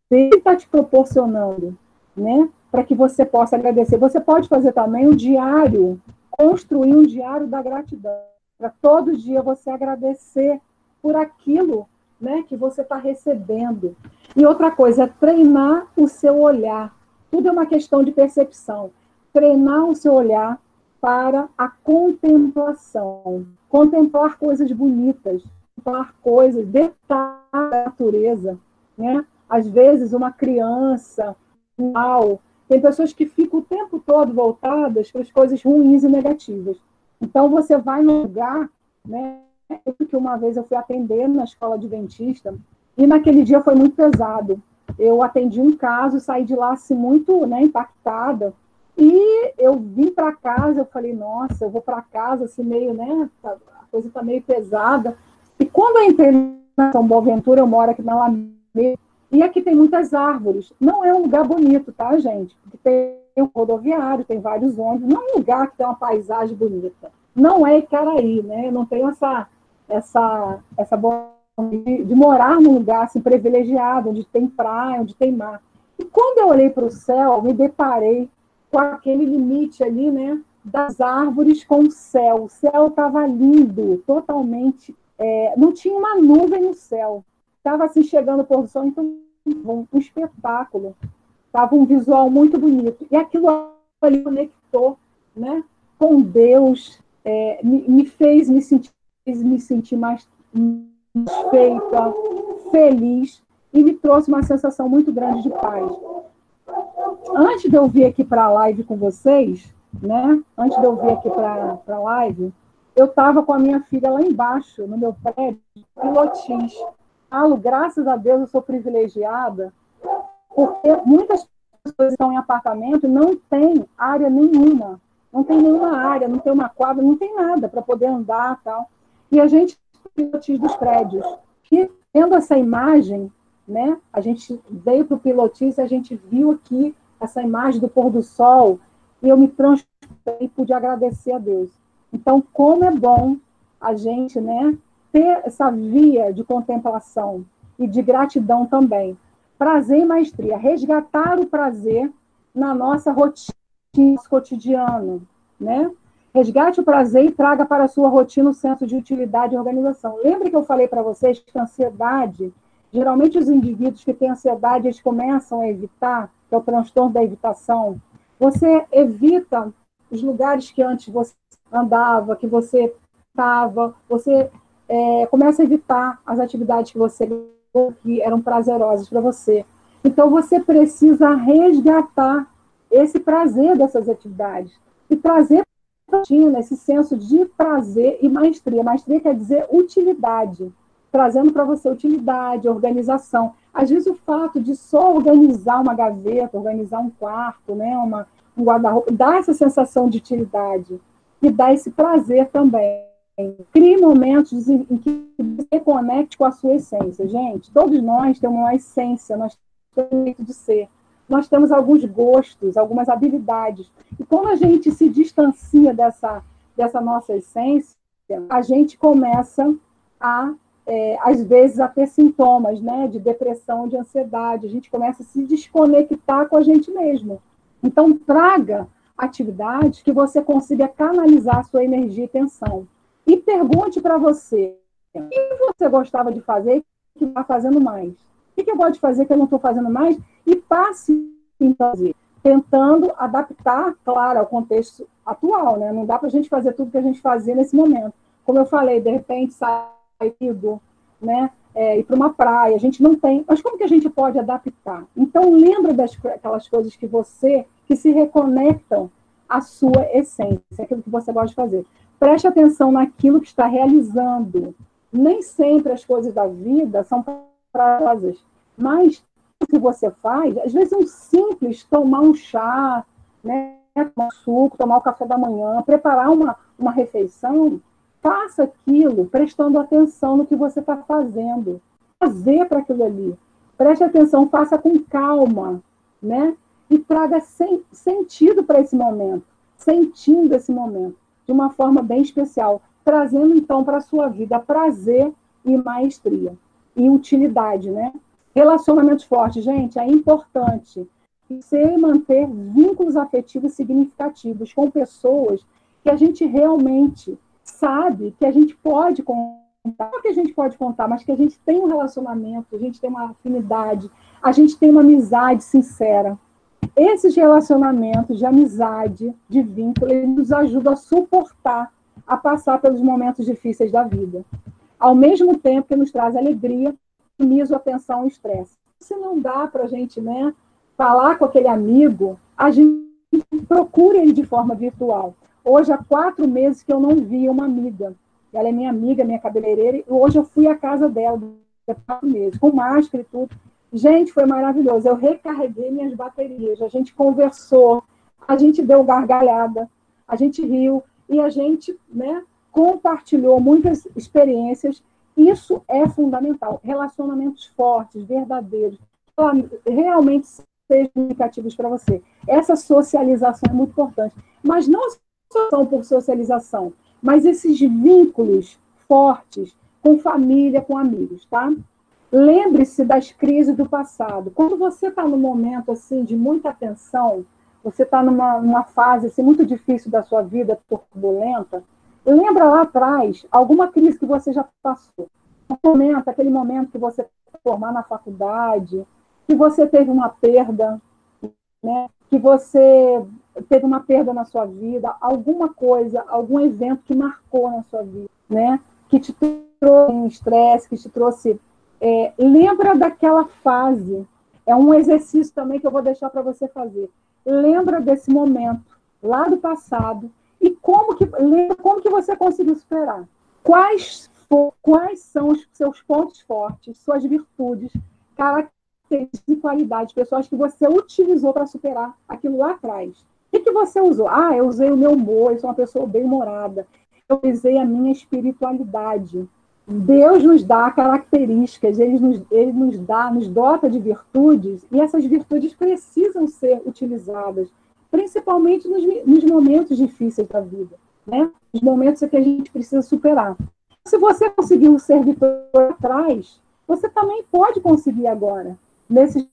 S1: Deus está te proporcionando? Né? Para que você possa agradecer. Você pode fazer também um diário, construir um diário da gratidão. Para todo dia você agradecer por aquilo né, que você está recebendo. E outra coisa é treinar o seu olhar. Tudo é uma questão de percepção. Treinar o seu olhar para a contemplação. Contemplar coisas bonitas, contemplar coisas, detalhes da natureza. Né? Às vezes, uma criança, um mal. Tem pessoas que ficam o tempo todo voltadas para as coisas ruins e negativas. Então, você vai no lugar, né? que uma vez eu fui atender na escola adventista e naquele dia foi muito pesado. Eu atendi um caso, saí de lá assim, muito né, impactada. E eu vim para casa, eu falei, nossa, eu vou para casa assim, meio, né? Tá, a coisa está meio pesada. E quando eu entrei na São Boaventura, eu moro aqui na Alameda, e aqui tem muitas árvores. Não é um lugar bonito, tá, gente? Porque tem um rodoviário, tem vários ônibus, não é um lugar que tem uma paisagem bonita. Não é Icaraí, né? Eu não tenho essa essa, essa de, de, morar num lugar assim, privilegiado, onde tem praia, onde tem mar. E quando eu olhei para o céu, me deparei com aquele limite ali, né, das árvores com o céu. O céu estava lindo, totalmente. É, não tinha uma nuvem no céu. Estava assim chegando por sol, então um, um espetáculo. Estava um visual muito bonito. E aquilo ali conectou, né, com Deus, é, me, me fez me sentir me sentir mais feita, feliz e me trouxe uma sensação muito grande de paz. Antes de eu vir aqui para a live com vocês, né? Antes de eu vir aqui para a live, eu estava com a minha filha lá embaixo, no meu prédio, pilotis. Falo, graças a Deus eu sou privilegiada, porque muitas pessoas estão em apartamento e não tem área nenhuma. Não tem nenhuma área, não tem uma quadra, não tem nada para poder andar tal e a gente pilotis dos prédios. E vendo essa imagem, né, a gente veio para o pilotis e a gente viu aqui essa imagem do pôr do sol e eu me transportei e pude agradecer a Deus. Então, como é bom a gente, né, ter essa via de contemplação e de gratidão também. Prazer e maestria, resgatar o prazer na nossa rotina cotidiano, né? Resgate o prazer e traga para a sua rotina o senso de utilidade e organização. Lembra que eu falei para vocês que a ansiedade, geralmente os indivíduos que têm ansiedade, eles começam a evitar, que é o transtorno da evitação. Você evita os lugares que antes você andava, que você estava, você é, começa a evitar as atividades que você que eram prazerosas para você. Então você precisa resgatar esse prazer dessas atividades e trazer rotina, esse senso de prazer e maestria. Maestria quer dizer utilidade, trazendo para você utilidade, organização. Às vezes o fato de só organizar uma gaveta, organizar um quarto, né, uma, um guarda-roupa, dá essa sensação de utilidade. que dá esse prazer também. Crie momentos em que você conecte com a sua essência. Gente, todos nós temos uma essência, nós temos um jeito de ser. Nós temos alguns gostos, algumas habilidades. E quando a gente se distancia dessa, dessa nossa essência, a gente começa a, é, às vezes, a ter sintomas né, de depressão, de ansiedade. A gente começa a se desconectar com a gente mesmo. Então, traga atividades que você consiga canalizar sua energia e tensão e pergunte para você o que você gostava de fazer e que está fazendo mais. O que eu gosto de fazer que eu não estou fazendo mais? E passe a fazer, tentando adaptar, claro, ao contexto atual. Né? Não dá para a gente fazer tudo que a gente fazia nesse momento. Como eu falei, de repente sair do, né, é, ir para uma praia, a gente não tem. Mas como que a gente pode adaptar? Então, lembra das aquelas coisas que você, que se reconectam à sua essência, aquilo que você gosta de fazer. Preste atenção naquilo que está realizando. Nem sempre as coisas da vida são prazerosas, mas o que você faz, às vezes é um simples tomar um chá, né, tomar um suco, tomar o café da manhã, preparar uma, uma refeição, faça aquilo prestando atenção no que você está fazendo. Fazer para aquilo ali. Preste atenção, faça com calma, né? E traga sem, sentido para esse momento, sentindo esse momento de uma forma bem especial, trazendo então para a sua vida prazer e maestria e utilidade, né? Relacionamentos fortes, gente, é importante você manter vínculos afetivos significativos com pessoas que a gente realmente sabe que a gente pode contar, que a gente pode contar, mas que a gente tem um relacionamento, a gente tem uma afinidade, a gente tem uma amizade sincera. Esses relacionamentos de amizade, de vínculo, eles nos ajudam a suportar, a passar pelos momentos difíceis da vida. Ao mesmo tempo que nos traz alegria, miso, atenção e estresse. Se não dá para a gente né, falar com aquele amigo, a gente procura ele de forma virtual. Hoje, há quatro meses que eu não via uma amiga. Ela é minha amiga, minha cabeleireira, e hoje eu fui à casa dela, quatro meses, com máscara e tudo. Gente, foi maravilhoso. Eu recarreguei minhas baterias, a gente conversou, a gente deu gargalhada, a gente riu e a gente né, compartilhou muitas experiências. Isso é fundamental. Relacionamentos fortes, verdadeiros, realmente sejam comunicativos para você. Essa socialização é muito importante. Mas não só por socialização, mas esses vínculos fortes com família, com amigos, tá? Lembre-se das crises do passado. Quando você está num momento assim de muita tensão, você está numa, numa fase assim, muito difícil da sua vida, turbulenta, lembra lá atrás alguma crise que você já passou. Um momento, aquele momento que você formar na faculdade, que você teve uma perda, né? que você teve uma perda na sua vida, alguma coisa, algum evento que marcou na sua vida, né? que te trouxe estresse, que te trouxe é, lembra daquela fase. É um exercício também que eu vou deixar para você fazer. Lembra desse momento lá do passado e como que lembra como que você conseguiu superar. Quais quais são os seus pontos fortes, suas virtudes, características e qualidades, pessoas que você utilizou para superar aquilo lá atrás. O que, que você usou? Ah, eu usei o meu humor, eu sou uma pessoa bem-humorada. Eu usei a minha espiritualidade. Deus nos dá características, ele nos, ele nos dá, nos dota de virtudes, e essas virtudes precisam ser utilizadas, principalmente nos, nos momentos difíceis da vida, né? Os momentos que a gente precisa superar. Se você conseguiu ser vitorioso atrás, você também pode conseguir agora, nesse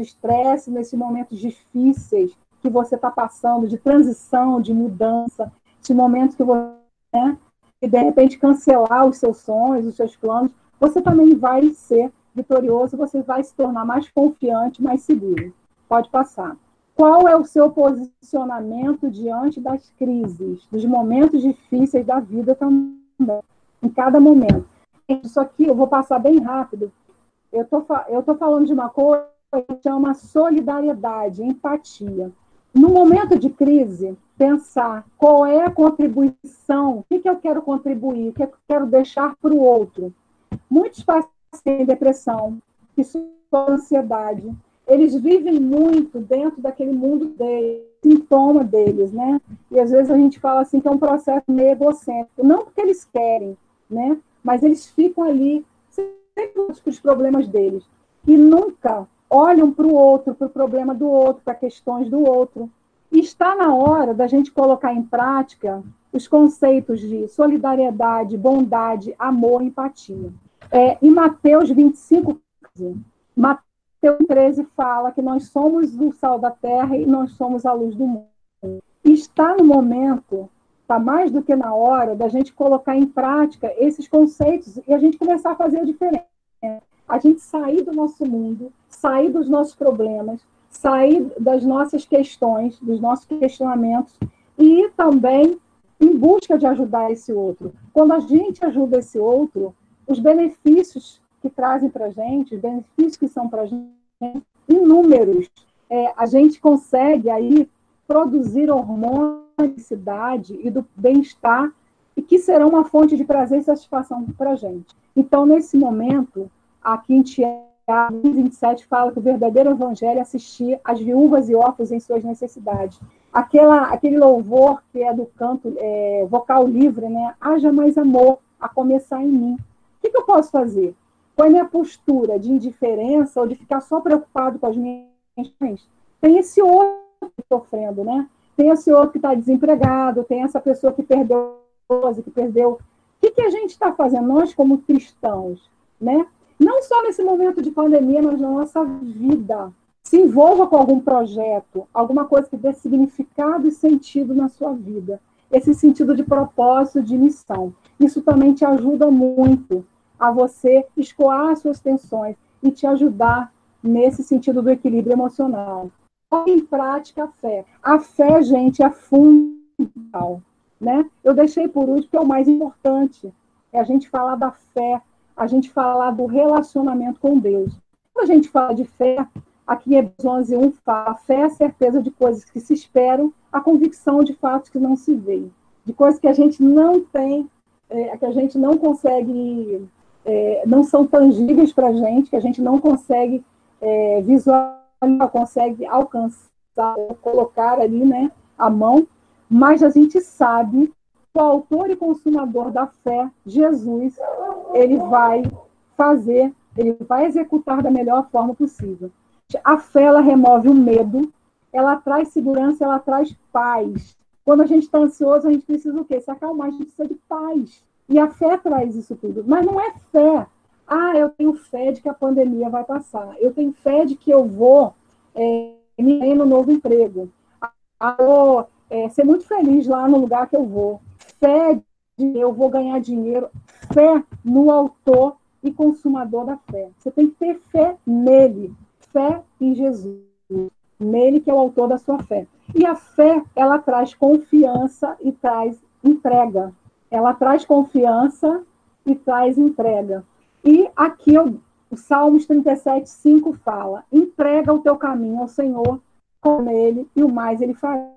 S1: estresse, nesses momentos difíceis que você está passando, de transição, de mudança, de momentos que você né, e de repente cancelar os seus sonhos, os seus planos, você também vai ser vitorioso, você vai se tornar mais confiante, mais seguro. Pode passar. Qual é o seu posicionamento diante das crises, dos momentos difíceis da vida também, em cada momento? Isso aqui eu vou passar bem rápido. Eu tô, eu tô falando de uma coisa que chama solidariedade, empatia. No momento de crise, pensar qual é a contribuição, o que, que eu quero contribuir, o que, eu quero deixar para o outro. Muitos pacientes têm depressão, que sofrem ansiedade, eles vivem muito dentro daquele mundo deles, sintoma deles, né? E às vezes a gente fala assim que é um processo meio egocêntrico, não porque eles querem, né? Mas eles ficam ali sempre com os problemas deles e nunca olham para o outro, para o problema do outro, para questões do outro. Está na hora da gente colocar em prática os conceitos de solidariedade, bondade, amor, empatia. É, em Mateus 25, Mateus 13 fala que nós somos o sal da terra e nós somos a luz do mundo. Está no momento, está mais do que na hora, da gente colocar em prática esses conceitos e a gente começar a fazer a diferença. A gente sair do nosso mundo, sair dos nossos problemas, sair das nossas questões, dos nossos questionamentos e também em busca de ajudar esse outro. Quando a gente ajuda esse outro, os benefícios que trazem para a gente, os benefícios que são para a gente, inúmeros. É, a gente consegue aí produzir hormônios da felicidade e do bem-estar e que serão uma fonte de prazer e satisfação para a gente. Então, nesse momento, aqui em 27 fala que o verdadeiro evangelho é assistir as viúvas e órfãos em suas necessidades. Aquela, aquele louvor que é do canto é, vocal livre, né? Haja mais amor a começar em mim. O que, que eu posso fazer? Qual é a minha postura de indiferença ou de ficar só preocupado com as minhas questões? Tem esse outro sofrendo, né? Tem esse outro que está desempregado, tem essa pessoa que perdeu, que perdeu. O que, que a gente está fazendo, nós como cristãos, né? Não só nesse momento de pandemia, mas na nossa vida. Se envolva com algum projeto, alguma coisa que dê significado e sentido na sua vida. Esse sentido de propósito, de missão. Isso também te ajuda muito a você escoar suas tensões e te ajudar nesse sentido do equilíbrio emocional. Em prática a fé. A fé, gente, é fundamental. Né? Eu deixei por último, que é o mais importante. É a gente falar da fé, a gente falar do relacionamento com Deus. Quando a gente fala de fé, aqui em Hebreus 11, 1 fala, fé é a certeza de coisas que se esperam, a convicção de fatos que não se veem, de coisas que a gente não tem, é, que a gente não consegue, é, não são tangíveis para a gente, que a gente não consegue é, visualizar, consegue alcançar, colocar ali, né, a mão, mas a gente sabe o autor e consumador da fé, Jesus, ele vai fazer, ele vai executar da melhor forma possível. A fé, ela remove o medo, ela traz segurança, ela traz paz. Quando a gente está ansioso, a gente precisa o quê? Se acalmar, a gente precisa de paz. E a fé traz isso tudo. Mas não é fé. Ah, eu tenho fé de que a pandemia vai passar. Eu tenho fé de que eu vou é, me ir no novo emprego. Ah, vou é, ser muito feliz lá no lugar que eu vou fé de eu vou ganhar dinheiro, fé no autor e consumador da fé. Você tem que ter fé nele, fé em Jesus, nele que é o autor da sua fé. E a fé, ela traz confiança e traz entrega. Ela traz confiança e traz entrega. E aqui eu, o Salmos 37, 5 fala: entrega o teu caminho ao Senhor, com ele, e o mais ele fará.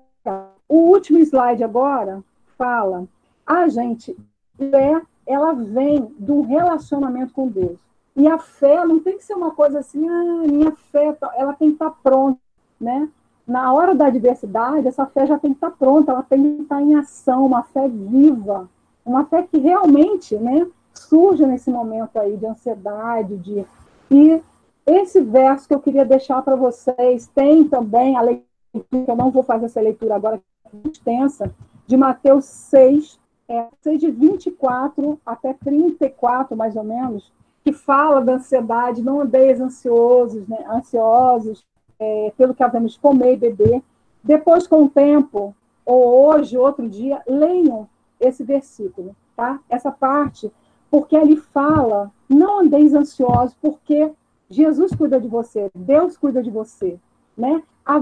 S1: O último slide agora fala, a gente, fé, ela vem do relacionamento com Deus. E a fé não tem que ser uma coisa assim, ah, minha fé, tá", ela tem que estar pronta, né? Na hora da adversidade, essa fé já tem que estar pronta, ela tem que estar em ação, uma fé viva, uma fé que realmente, né, surge nesse momento aí de ansiedade, de e esse verso que eu queria deixar para vocês tem também a leitura, eu não vou fazer essa leitura agora, é extensa, de Mateus 6, é, 6 de 24 até 34, mais ou menos, que fala da ansiedade, não andeis ansiosos, né, ansiosos é, pelo que havemos comer e beber. Depois, com o tempo, ou hoje, outro dia, leiam esse versículo, tá? Essa parte, porque ele fala, não andeis ansiosos, porque Jesus cuida de você, Deus cuida de você, né? A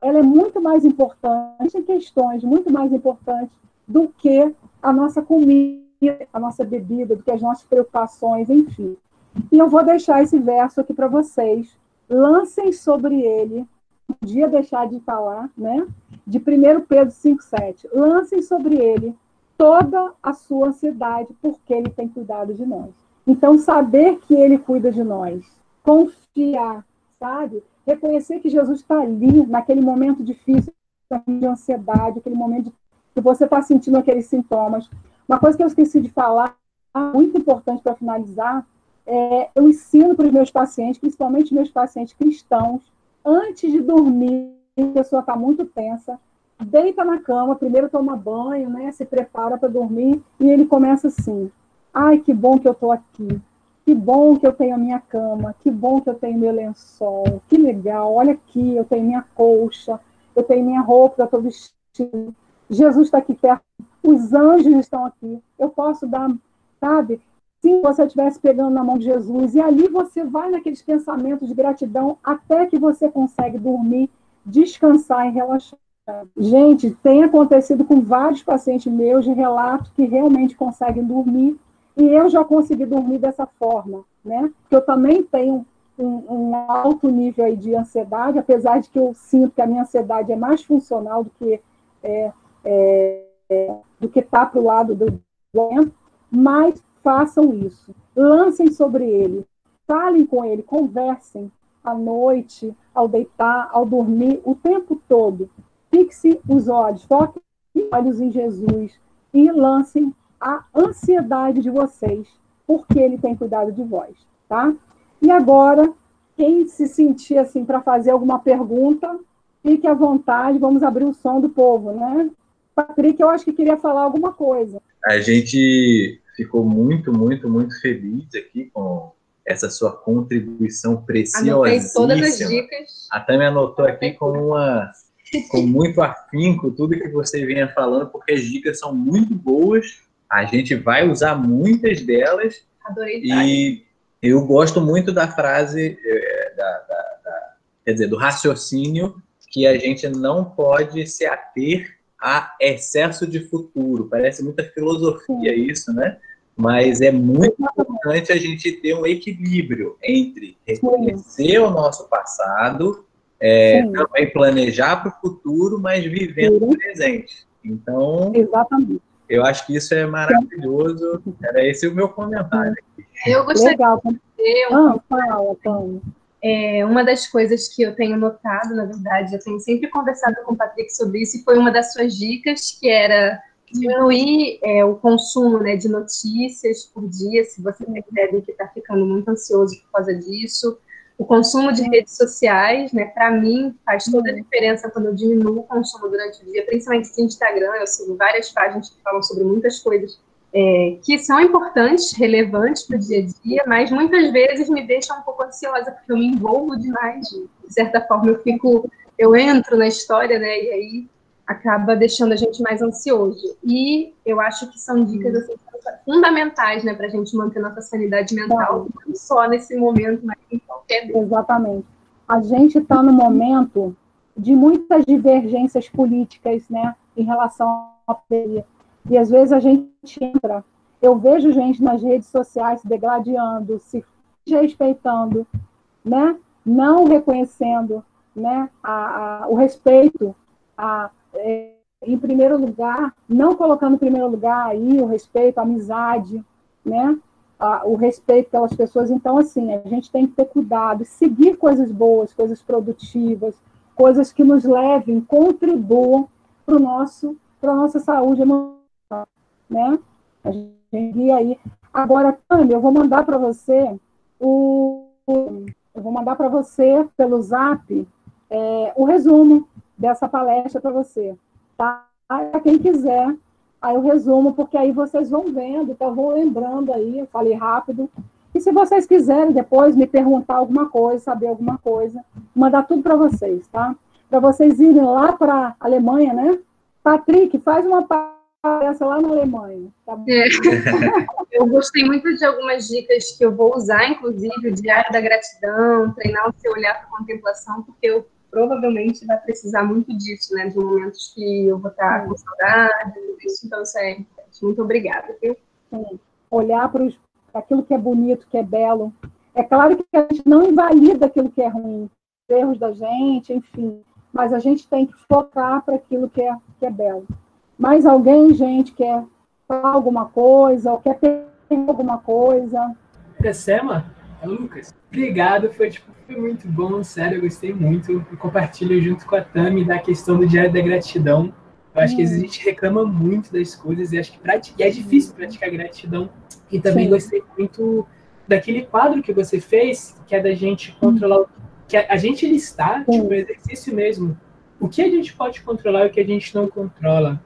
S1: ela é muito mais importante em questões muito mais importantes do que a nossa comida, a nossa bebida, do que as nossas preocupações, enfim. E eu vou deixar esse verso aqui para vocês. Lancem sobre ele, um podia deixar de falar, né? De 1 Pedro 5,7. Lancem sobre ele toda a sua ansiedade, porque ele tem cuidado de nós. Então, saber que ele cuida de nós, confiar, sabe? Reconhecer que Jesus está ali, naquele momento difícil de ansiedade, aquele momento que você está sentindo aqueles sintomas. Uma coisa que eu esqueci de falar, muito importante para finalizar, é, eu ensino para os meus pacientes, principalmente meus pacientes cristãos, antes de dormir, a pessoa está muito tensa, deita na cama, primeiro toma banho, né, se prepara para dormir, e ele começa assim, ai, que bom que eu estou aqui, que bom que eu tenho a minha cama, que bom que eu tenho meu lençol, que legal, olha aqui, eu tenho minha colcha, eu tenho minha roupa, eu estou vestindo, Jesus está aqui perto, os anjos estão aqui, eu posso dar, sabe? Se você estivesse pegando na mão de Jesus, e ali você vai naqueles pensamentos de gratidão até que você consegue dormir, descansar e relaxar. Gente, tem acontecido com vários pacientes meus de relato que realmente conseguem dormir e eu já consegui dormir dessa forma, né? Porque eu também tenho um, um, alto nível aí de ansiedade, apesar de que eu sinto que a minha ansiedade é mais funcional do que é, é, do que está para o lado do doente, mas façam isso, lancem sobre ele, falem com ele, conversem à noite, ao deitar, ao dormir, o tempo todo. Fixe os olhos, foquem os olhos em Jesus e lancem a ansiedade de vocês, porque ele tem cuidado de vós, tá? E agora, quem se sentir assim para fazer alguma pergunta, fique à vontade, vamos abrir o som do povo, né? Patrick, eu acho que queria falar alguma coisa.
S3: A gente ficou muito, muito, muito feliz aqui com essa sua contribuição preciosa.
S2: Anotei todas as dicas.
S3: Até me anotou aqui com uma com muito afinco tudo que você vinha falando, porque as dicas são muito boas a gente vai usar muitas delas.
S2: Adorei.
S3: E eu gosto muito da frase, é, da, da, da, quer dizer, do raciocínio que a gente não pode se ater a excesso de futuro. Parece muita filosofia isso, né? Mas é muito importante a gente ter um equilíbrio entre reconhecer o nosso passado, é, também planejar para o futuro, mas vivendo o presente. Então,
S1: Exatamente.
S3: Eu acho que isso é maravilhoso. Era esse o meu comentário.
S2: Eu gostaria
S1: Legal.
S2: de dizer
S1: ah, fala,
S2: é, uma das coisas que eu tenho notado, na verdade, eu tenho sempre conversado com o Patrick sobre isso, e foi uma das suas dicas, que era diminuir é, o consumo né, de notícias por dia, se você percebe que está ficando muito ansioso por causa disso, o consumo de redes sociais, né, para mim, faz toda a uhum. diferença quando eu diminuo o consumo durante o dia, principalmente no Instagram. Eu sigo várias páginas que falam sobre muitas coisas é, que são importantes, relevantes para o dia a dia, mas muitas vezes me deixam um pouco ansiosa, porque eu me envolvo demais. De certa forma, eu fico, eu entro na história, né, e aí acaba deixando a gente mais ansioso. E eu acho que são dicas assim, fundamentais né, para a gente manter nossa sanidade mental, não só nesse momento, mas em qualquer
S1: dia. Exatamente. A gente está no momento de muitas divergências políticas né, em relação à pandemia. E às vezes a gente entra. Eu vejo gente nas redes sociais se degladiando, se respeitando, né? não reconhecendo né? a, a o respeito a, é, em primeiro lugar, não colocando em primeiro lugar aí o respeito, a amizade, né? o respeito pelas pessoas. Então, assim, a gente tem que ter cuidado, seguir coisas boas, coisas produtivas, coisas que nos levem, contribuam para nosso para a nossa saúde emocional, né? A gente aí. Agora, Tânia, eu vou mandar para você o, eu vou mandar para você pelo Zap é, o resumo dessa palestra para você, tá? Para quem quiser, aí eu resumo, porque aí vocês vão vendo, então vou lembrando aí, eu falei rápido. E se vocês quiserem depois me perguntar alguma coisa, saber alguma coisa, mandar tudo para vocês, tá? Para vocês irem lá para a Alemanha, né? Patrick, faz uma palestra lá na Alemanha. Tá
S2: é. [LAUGHS] eu gostei muito de algumas dicas que eu vou usar, inclusive o diário da gratidão, treinar o seu olhar para contemplação, porque eu provavelmente vai precisar muito disso, né? De momentos que eu vou estar com saudade, isso. Então, isso é importante. Muito obrigada, viu?
S1: Sim. Olhar para aquilo que é bonito, que é belo. É claro que a gente não invalida aquilo que é ruim, erros da gente, enfim. Mas a gente tem que focar para aquilo que é, que é belo. Mais alguém, gente, quer falar alguma coisa, ou quer ter alguma coisa?
S4: Tessema, Lucas, obrigado, foi, tipo, foi muito bom, sério, eu gostei muito. Eu compartilho junto com a Tami da questão do Diário da Gratidão. Eu acho hum. que a gente reclama muito das coisas e acho que e é difícil praticar gratidão. E também Sim. gostei muito daquele quadro que você fez, que é da gente controlar, hum. que a, a gente listar, Sim. tipo, um exercício mesmo, o que a gente pode controlar e o que a gente não controla.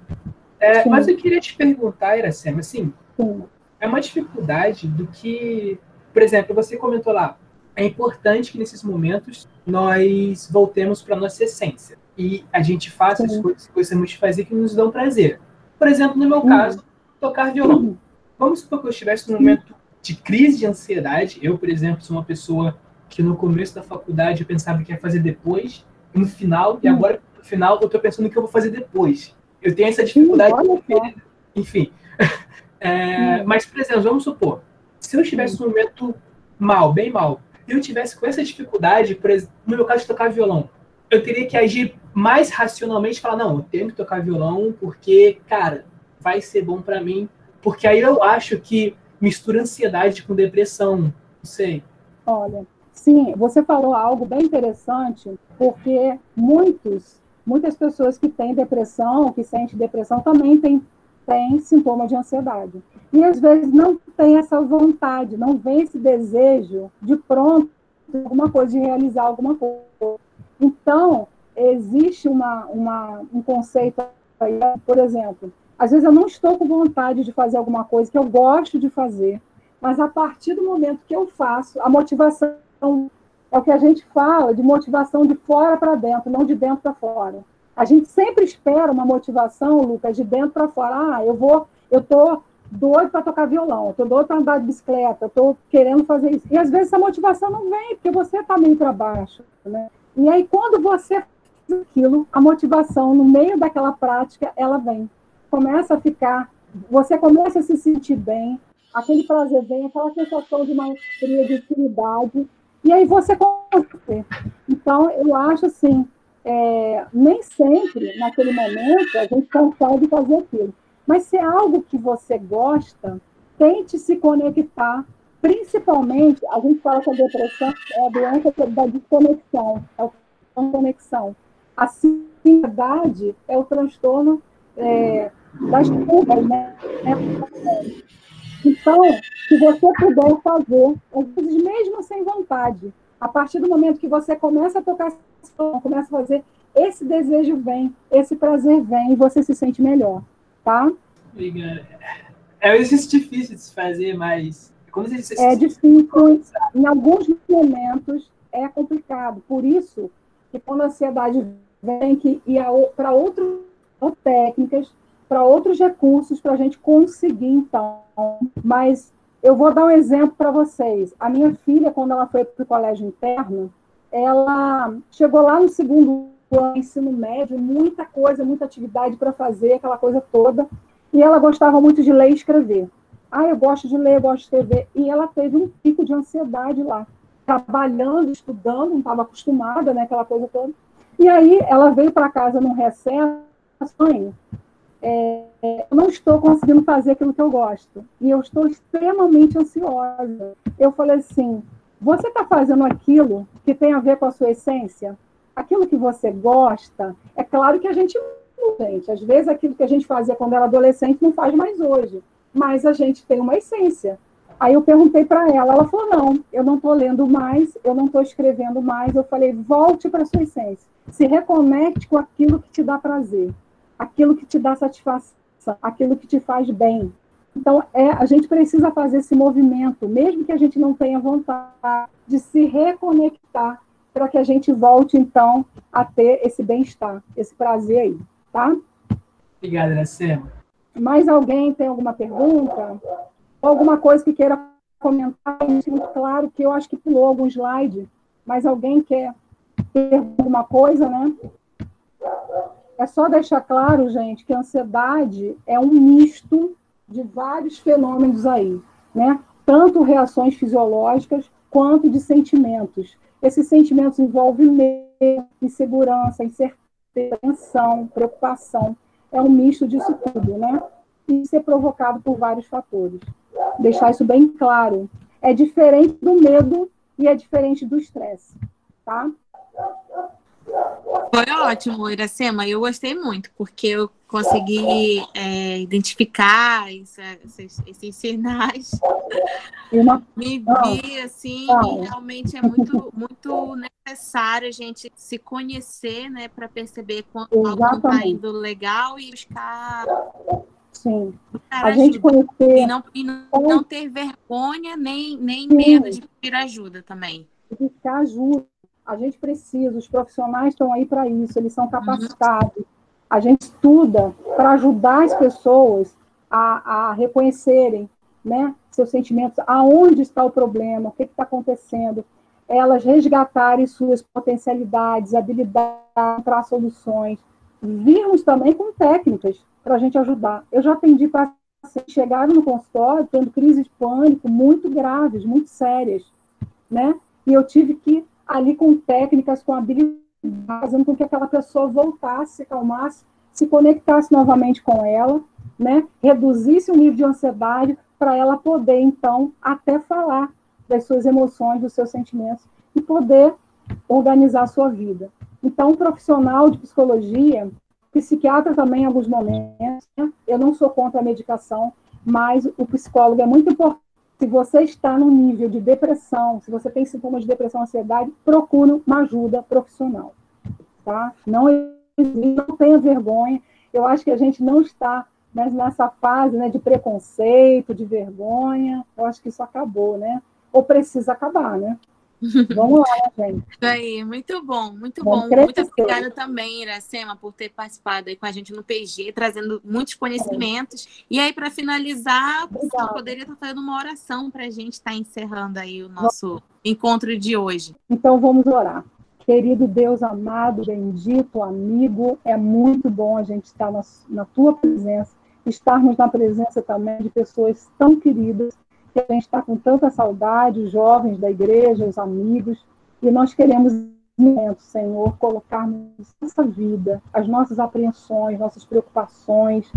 S4: É, mas eu queria te perguntar, Iracema, assim, Sim. é uma dificuldade do que, por exemplo, você comentou lá, é importante que nesses momentos nós voltemos para nossa essência e a gente faça Sim. as coisas que gostamos de fazer que nos dão prazer. Por exemplo, no meu caso, tocar violão. Vamos supor que eu estivesse num momento de crise de ansiedade. Eu, por exemplo, sou uma pessoa que no começo da faculdade eu pensava que ia fazer depois, no final, e agora no final eu estou pensando o que eu vou fazer depois. Eu tenho essa dificuldade. Sim, enfim. [LAUGHS] É, mas, por exemplo, vamos supor, se eu estivesse num momento mal, bem mal, e eu tivesse com essa dificuldade, por exemplo, no meu caso de tocar violão, eu teria que agir mais racionalmente, falar, não, eu tenho que tocar violão porque, cara, vai ser bom para mim, porque aí eu acho que mistura ansiedade com depressão, não sei.
S1: Olha, sim, você falou algo bem interessante, porque muitos muitas pessoas que têm depressão, que sentem depressão, também têm, têm sintoma de ansiedade. E às vezes não tem essa vontade, não vem esse desejo de pronto alguma coisa, de realizar alguma coisa. Então, existe uma, uma, um conceito aí, por exemplo, às vezes eu não estou com vontade de fazer alguma coisa que eu gosto de fazer, mas a partir do momento que eu faço, a motivação é o que a gente fala de motivação de fora para dentro, não de dentro para fora. A gente sempre espera uma motivação, Lucas, de dentro para fora. Ah, eu vou, eu tô doido para tocar violão, eu tô doido para andar de bicicleta, eu tô querendo fazer isso. E às vezes essa motivação não vem, porque você está meio para baixo, né? E aí quando você faz aquilo, a motivação no meio daquela prática, ela vem. Começa a ficar, você começa a se sentir bem, aquele prazer vem, aquela sensação de maestria, de utilidade, e aí você consegue. Então, eu acho assim, é, nem sempre, naquele momento, a gente consegue fazer aquilo. Mas se é algo que você gosta, tente se conectar. Principalmente, a gente fala que a depressão é a doença da desconexão, é a conexão. A ansiedade é o transtorno é, das fugas, né? Então, se você puder fazer, às vezes mesmo sem vontade, a partir do momento que você começa a tocar, começa a fazer, esse desejo vem, esse prazer vem e você se sente melhor, tá?
S4: Obrigado. É um exercício difícil de se fazer, mas...
S1: Se é difícil, em alguns momentos é complicado. Por isso que quando a ansiedade vem que ir para outras técnicas para outros recursos para a gente conseguir, então. Mas eu vou dar um exemplo para vocês. A minha filha, quando ela foi para o colégio interno, ela chegou lá no segundo ano, ensino médio, muita coisa, muita atividade para fazer, aquela coisa toda. E ela gostava muito de ler e escrever. Ah, eu gosto de ler, eu gosto de escrever. E ela teve um pico de ansiedade lá, trabalhando, estudando, não estava acostumada, né, aquela coisa toda. E aí ela veio para casa num recesso, mãe, é, eu não estou conseguindo fazer aquilo que eu gosto. E eu estou extremamente ansiosa. Eu falei assim: você está fazendo aquilo que tem a ver com a sua essência? Aquilo que você gosta? É claro que a gente gente. Às vezes aquilo que a gente fazia quando era adolescente não faz mais hoje. Mas a gente tem uma essência. Aí eu perguntei para ela, ela falou: não, eu não estou lendo mais, eu não estou escrevendo mais. Eu falei: volte para a sua essência. Se reconecte com aquilo que te dá prazer aquilo que te dá satisfação, aquilo que te faz bem. Então, é, a gente precisa fazer esse movimento, mesmo que a gente não tenha vontade de se reconectar, para que a gente volte, então, a ter esse bem-estar, esse prazer aí, tá?
S4: Obrigada, Iracema.
S1: Mais alguém tem alguma pergunta? Alguma coisa que queira comentar? Muito claro que eu acho que pulou algum slide, mas alguém quer ter alguma coisa, né? É só deixar claro, gente, que a ansiedade é um misto de vários fenômenos aí, né? Tanto reações fisiológicas quanto de sentimentos. Esses sentimentos envolvem medo, insegurança, incerteza, tensão, preocupação. É um misto disso tudo, né? E ser provocado por vários fatores. Deixar isso bem claro. é diferente do medo e é diferente do estresse, tá?
S5: Foi ótimo, Iracema. Eu gostei muito, porque eu consegui é, identificar isso, esses, esses, sinais. Uma... Me vi assim, e realmente é muito, muito necessário a gente se conhecer, né, para perceber quando Exatamente. algo está indo legal e buscar.
S1: Sim. a gente conhecer.
S5: E não, e não, não ter vergonha nem, nem medo de pedir ajuda também.
S1: Buscar ajuda a gente precisa, os profissionais estão aí para isso, eles são capacitados. A gente estuda para ajudar as pessoas a, a reconhecerem né, seus sentimentos, aonde está o problema, o que está acontecendo, elas resgatarem suas potencialidades, habilidades para soluções, virmos também com técnicas para a gente ajudar. Eu já atendi pacientes chegaram no consultório tendo crises de pânico muito graves, muito sérias, né? E eu tive que ali com técnicas, com habilidades, fazendo com que aquela pessoa voltasse, se acalmasse, se conectasse novamente com ela, né? reduzisse o nível de ansiedade para ela poder, então, até falar das suas emoções, dos seus sentimentos e poder organizar a sua vida. Então, um profissional de psicologia, psiquiatra também em alguns momentos, né? eu não sou contra a medicação, mas o psicólogo é muito importante se você está no nível de depressão, se você tem sintomas de depressão, ansiedade, procure uma ajuda profissional, tá? Não, não tenha vergonha. Eu acho que a gente não está né, nessa fase né, de preconceito, de vergonha. Eu acho que isso acabou, né? Ou precisa acabar, né? Vamos lá, gente.
S5: Isso aí, muito bom, muito Vamos bom. Muito obrigada também, Iracema, por ter participado aí com a gente no PG, trazendo muitos conhecimentos. E aí, para finalizar, você poderia estar fazendo uma oração para a gente estar encerrando aí o nosso vamos. encontro de hoje.
S1: Então, vamos orar. Querido Deus amado, bendito, amigo, é muito bom a gente estar na, na tua presença, estarmos na presença também de pessoas tão queridas que a gente está com tanta saudade, os jovens da igreja, os amigos, e nós queremos, Senhor, colocarmos nossa vida, as nossas apreensões, nossas preocupações,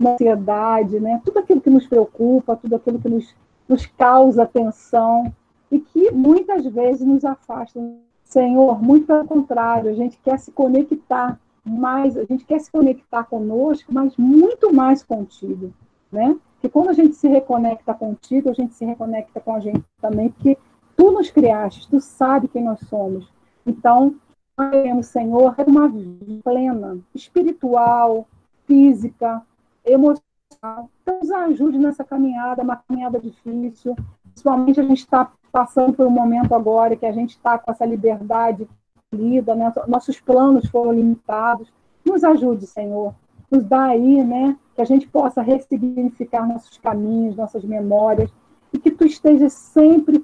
S1: ansiedade, né? tudo aquilo que nos preocupa, tudo aquilo que nos, nos causa tensão e que muitas vezes nos afasta. Senhor, muito pelo contrário, a gente quer se conectar mais, a gente quer se conectar conosco, mas muito mais contigo, né? Que quando a gente se reconecta contigo, a gente se reconecta com a gente também, porque tu nos criaste, tu sabe quem nós somos. Então, nós queremos, Senhor, uma vida plena, espiritual, física, emocional. Então, nos ajude nessa caminhada, uma caminhada difícil. Principalmente a gente está passando por um momento agora que a gente está com essa liberdade lida, né? nossos planos foram limitados. Nos ajude, Senhor. Nos dá aí, né? que a gente possa ressignificar nossos caminhos, nossas memórias, e que tu estejas sempre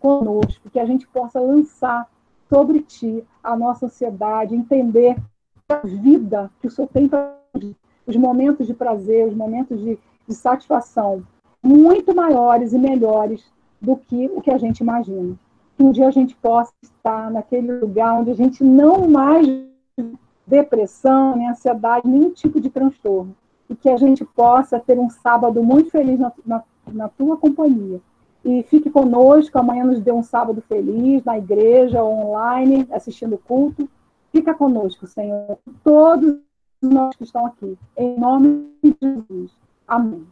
S1: conosco, que a gente possa lançar sobre ti a nossa ansiedade, entender a vida que o Senhor tem para os momentos de prazer, os momentos de, de satisfação, muito maiores e melhores do que o que a gente imagina. Que um dia a gente possa estar naquele lugar onde a gente não mais depressão, nem ansiedade, nenhum tipo de transtorno, e que a gente possa ter um sábado muito feliz na, na, na tua companhia. E fique conosco, amanhã nos dê um sábado feliz na igreja, online, assistindo o culto. Fica conosco, Senhor, todos nós que estão aqui, em nome de Jesus. Amém.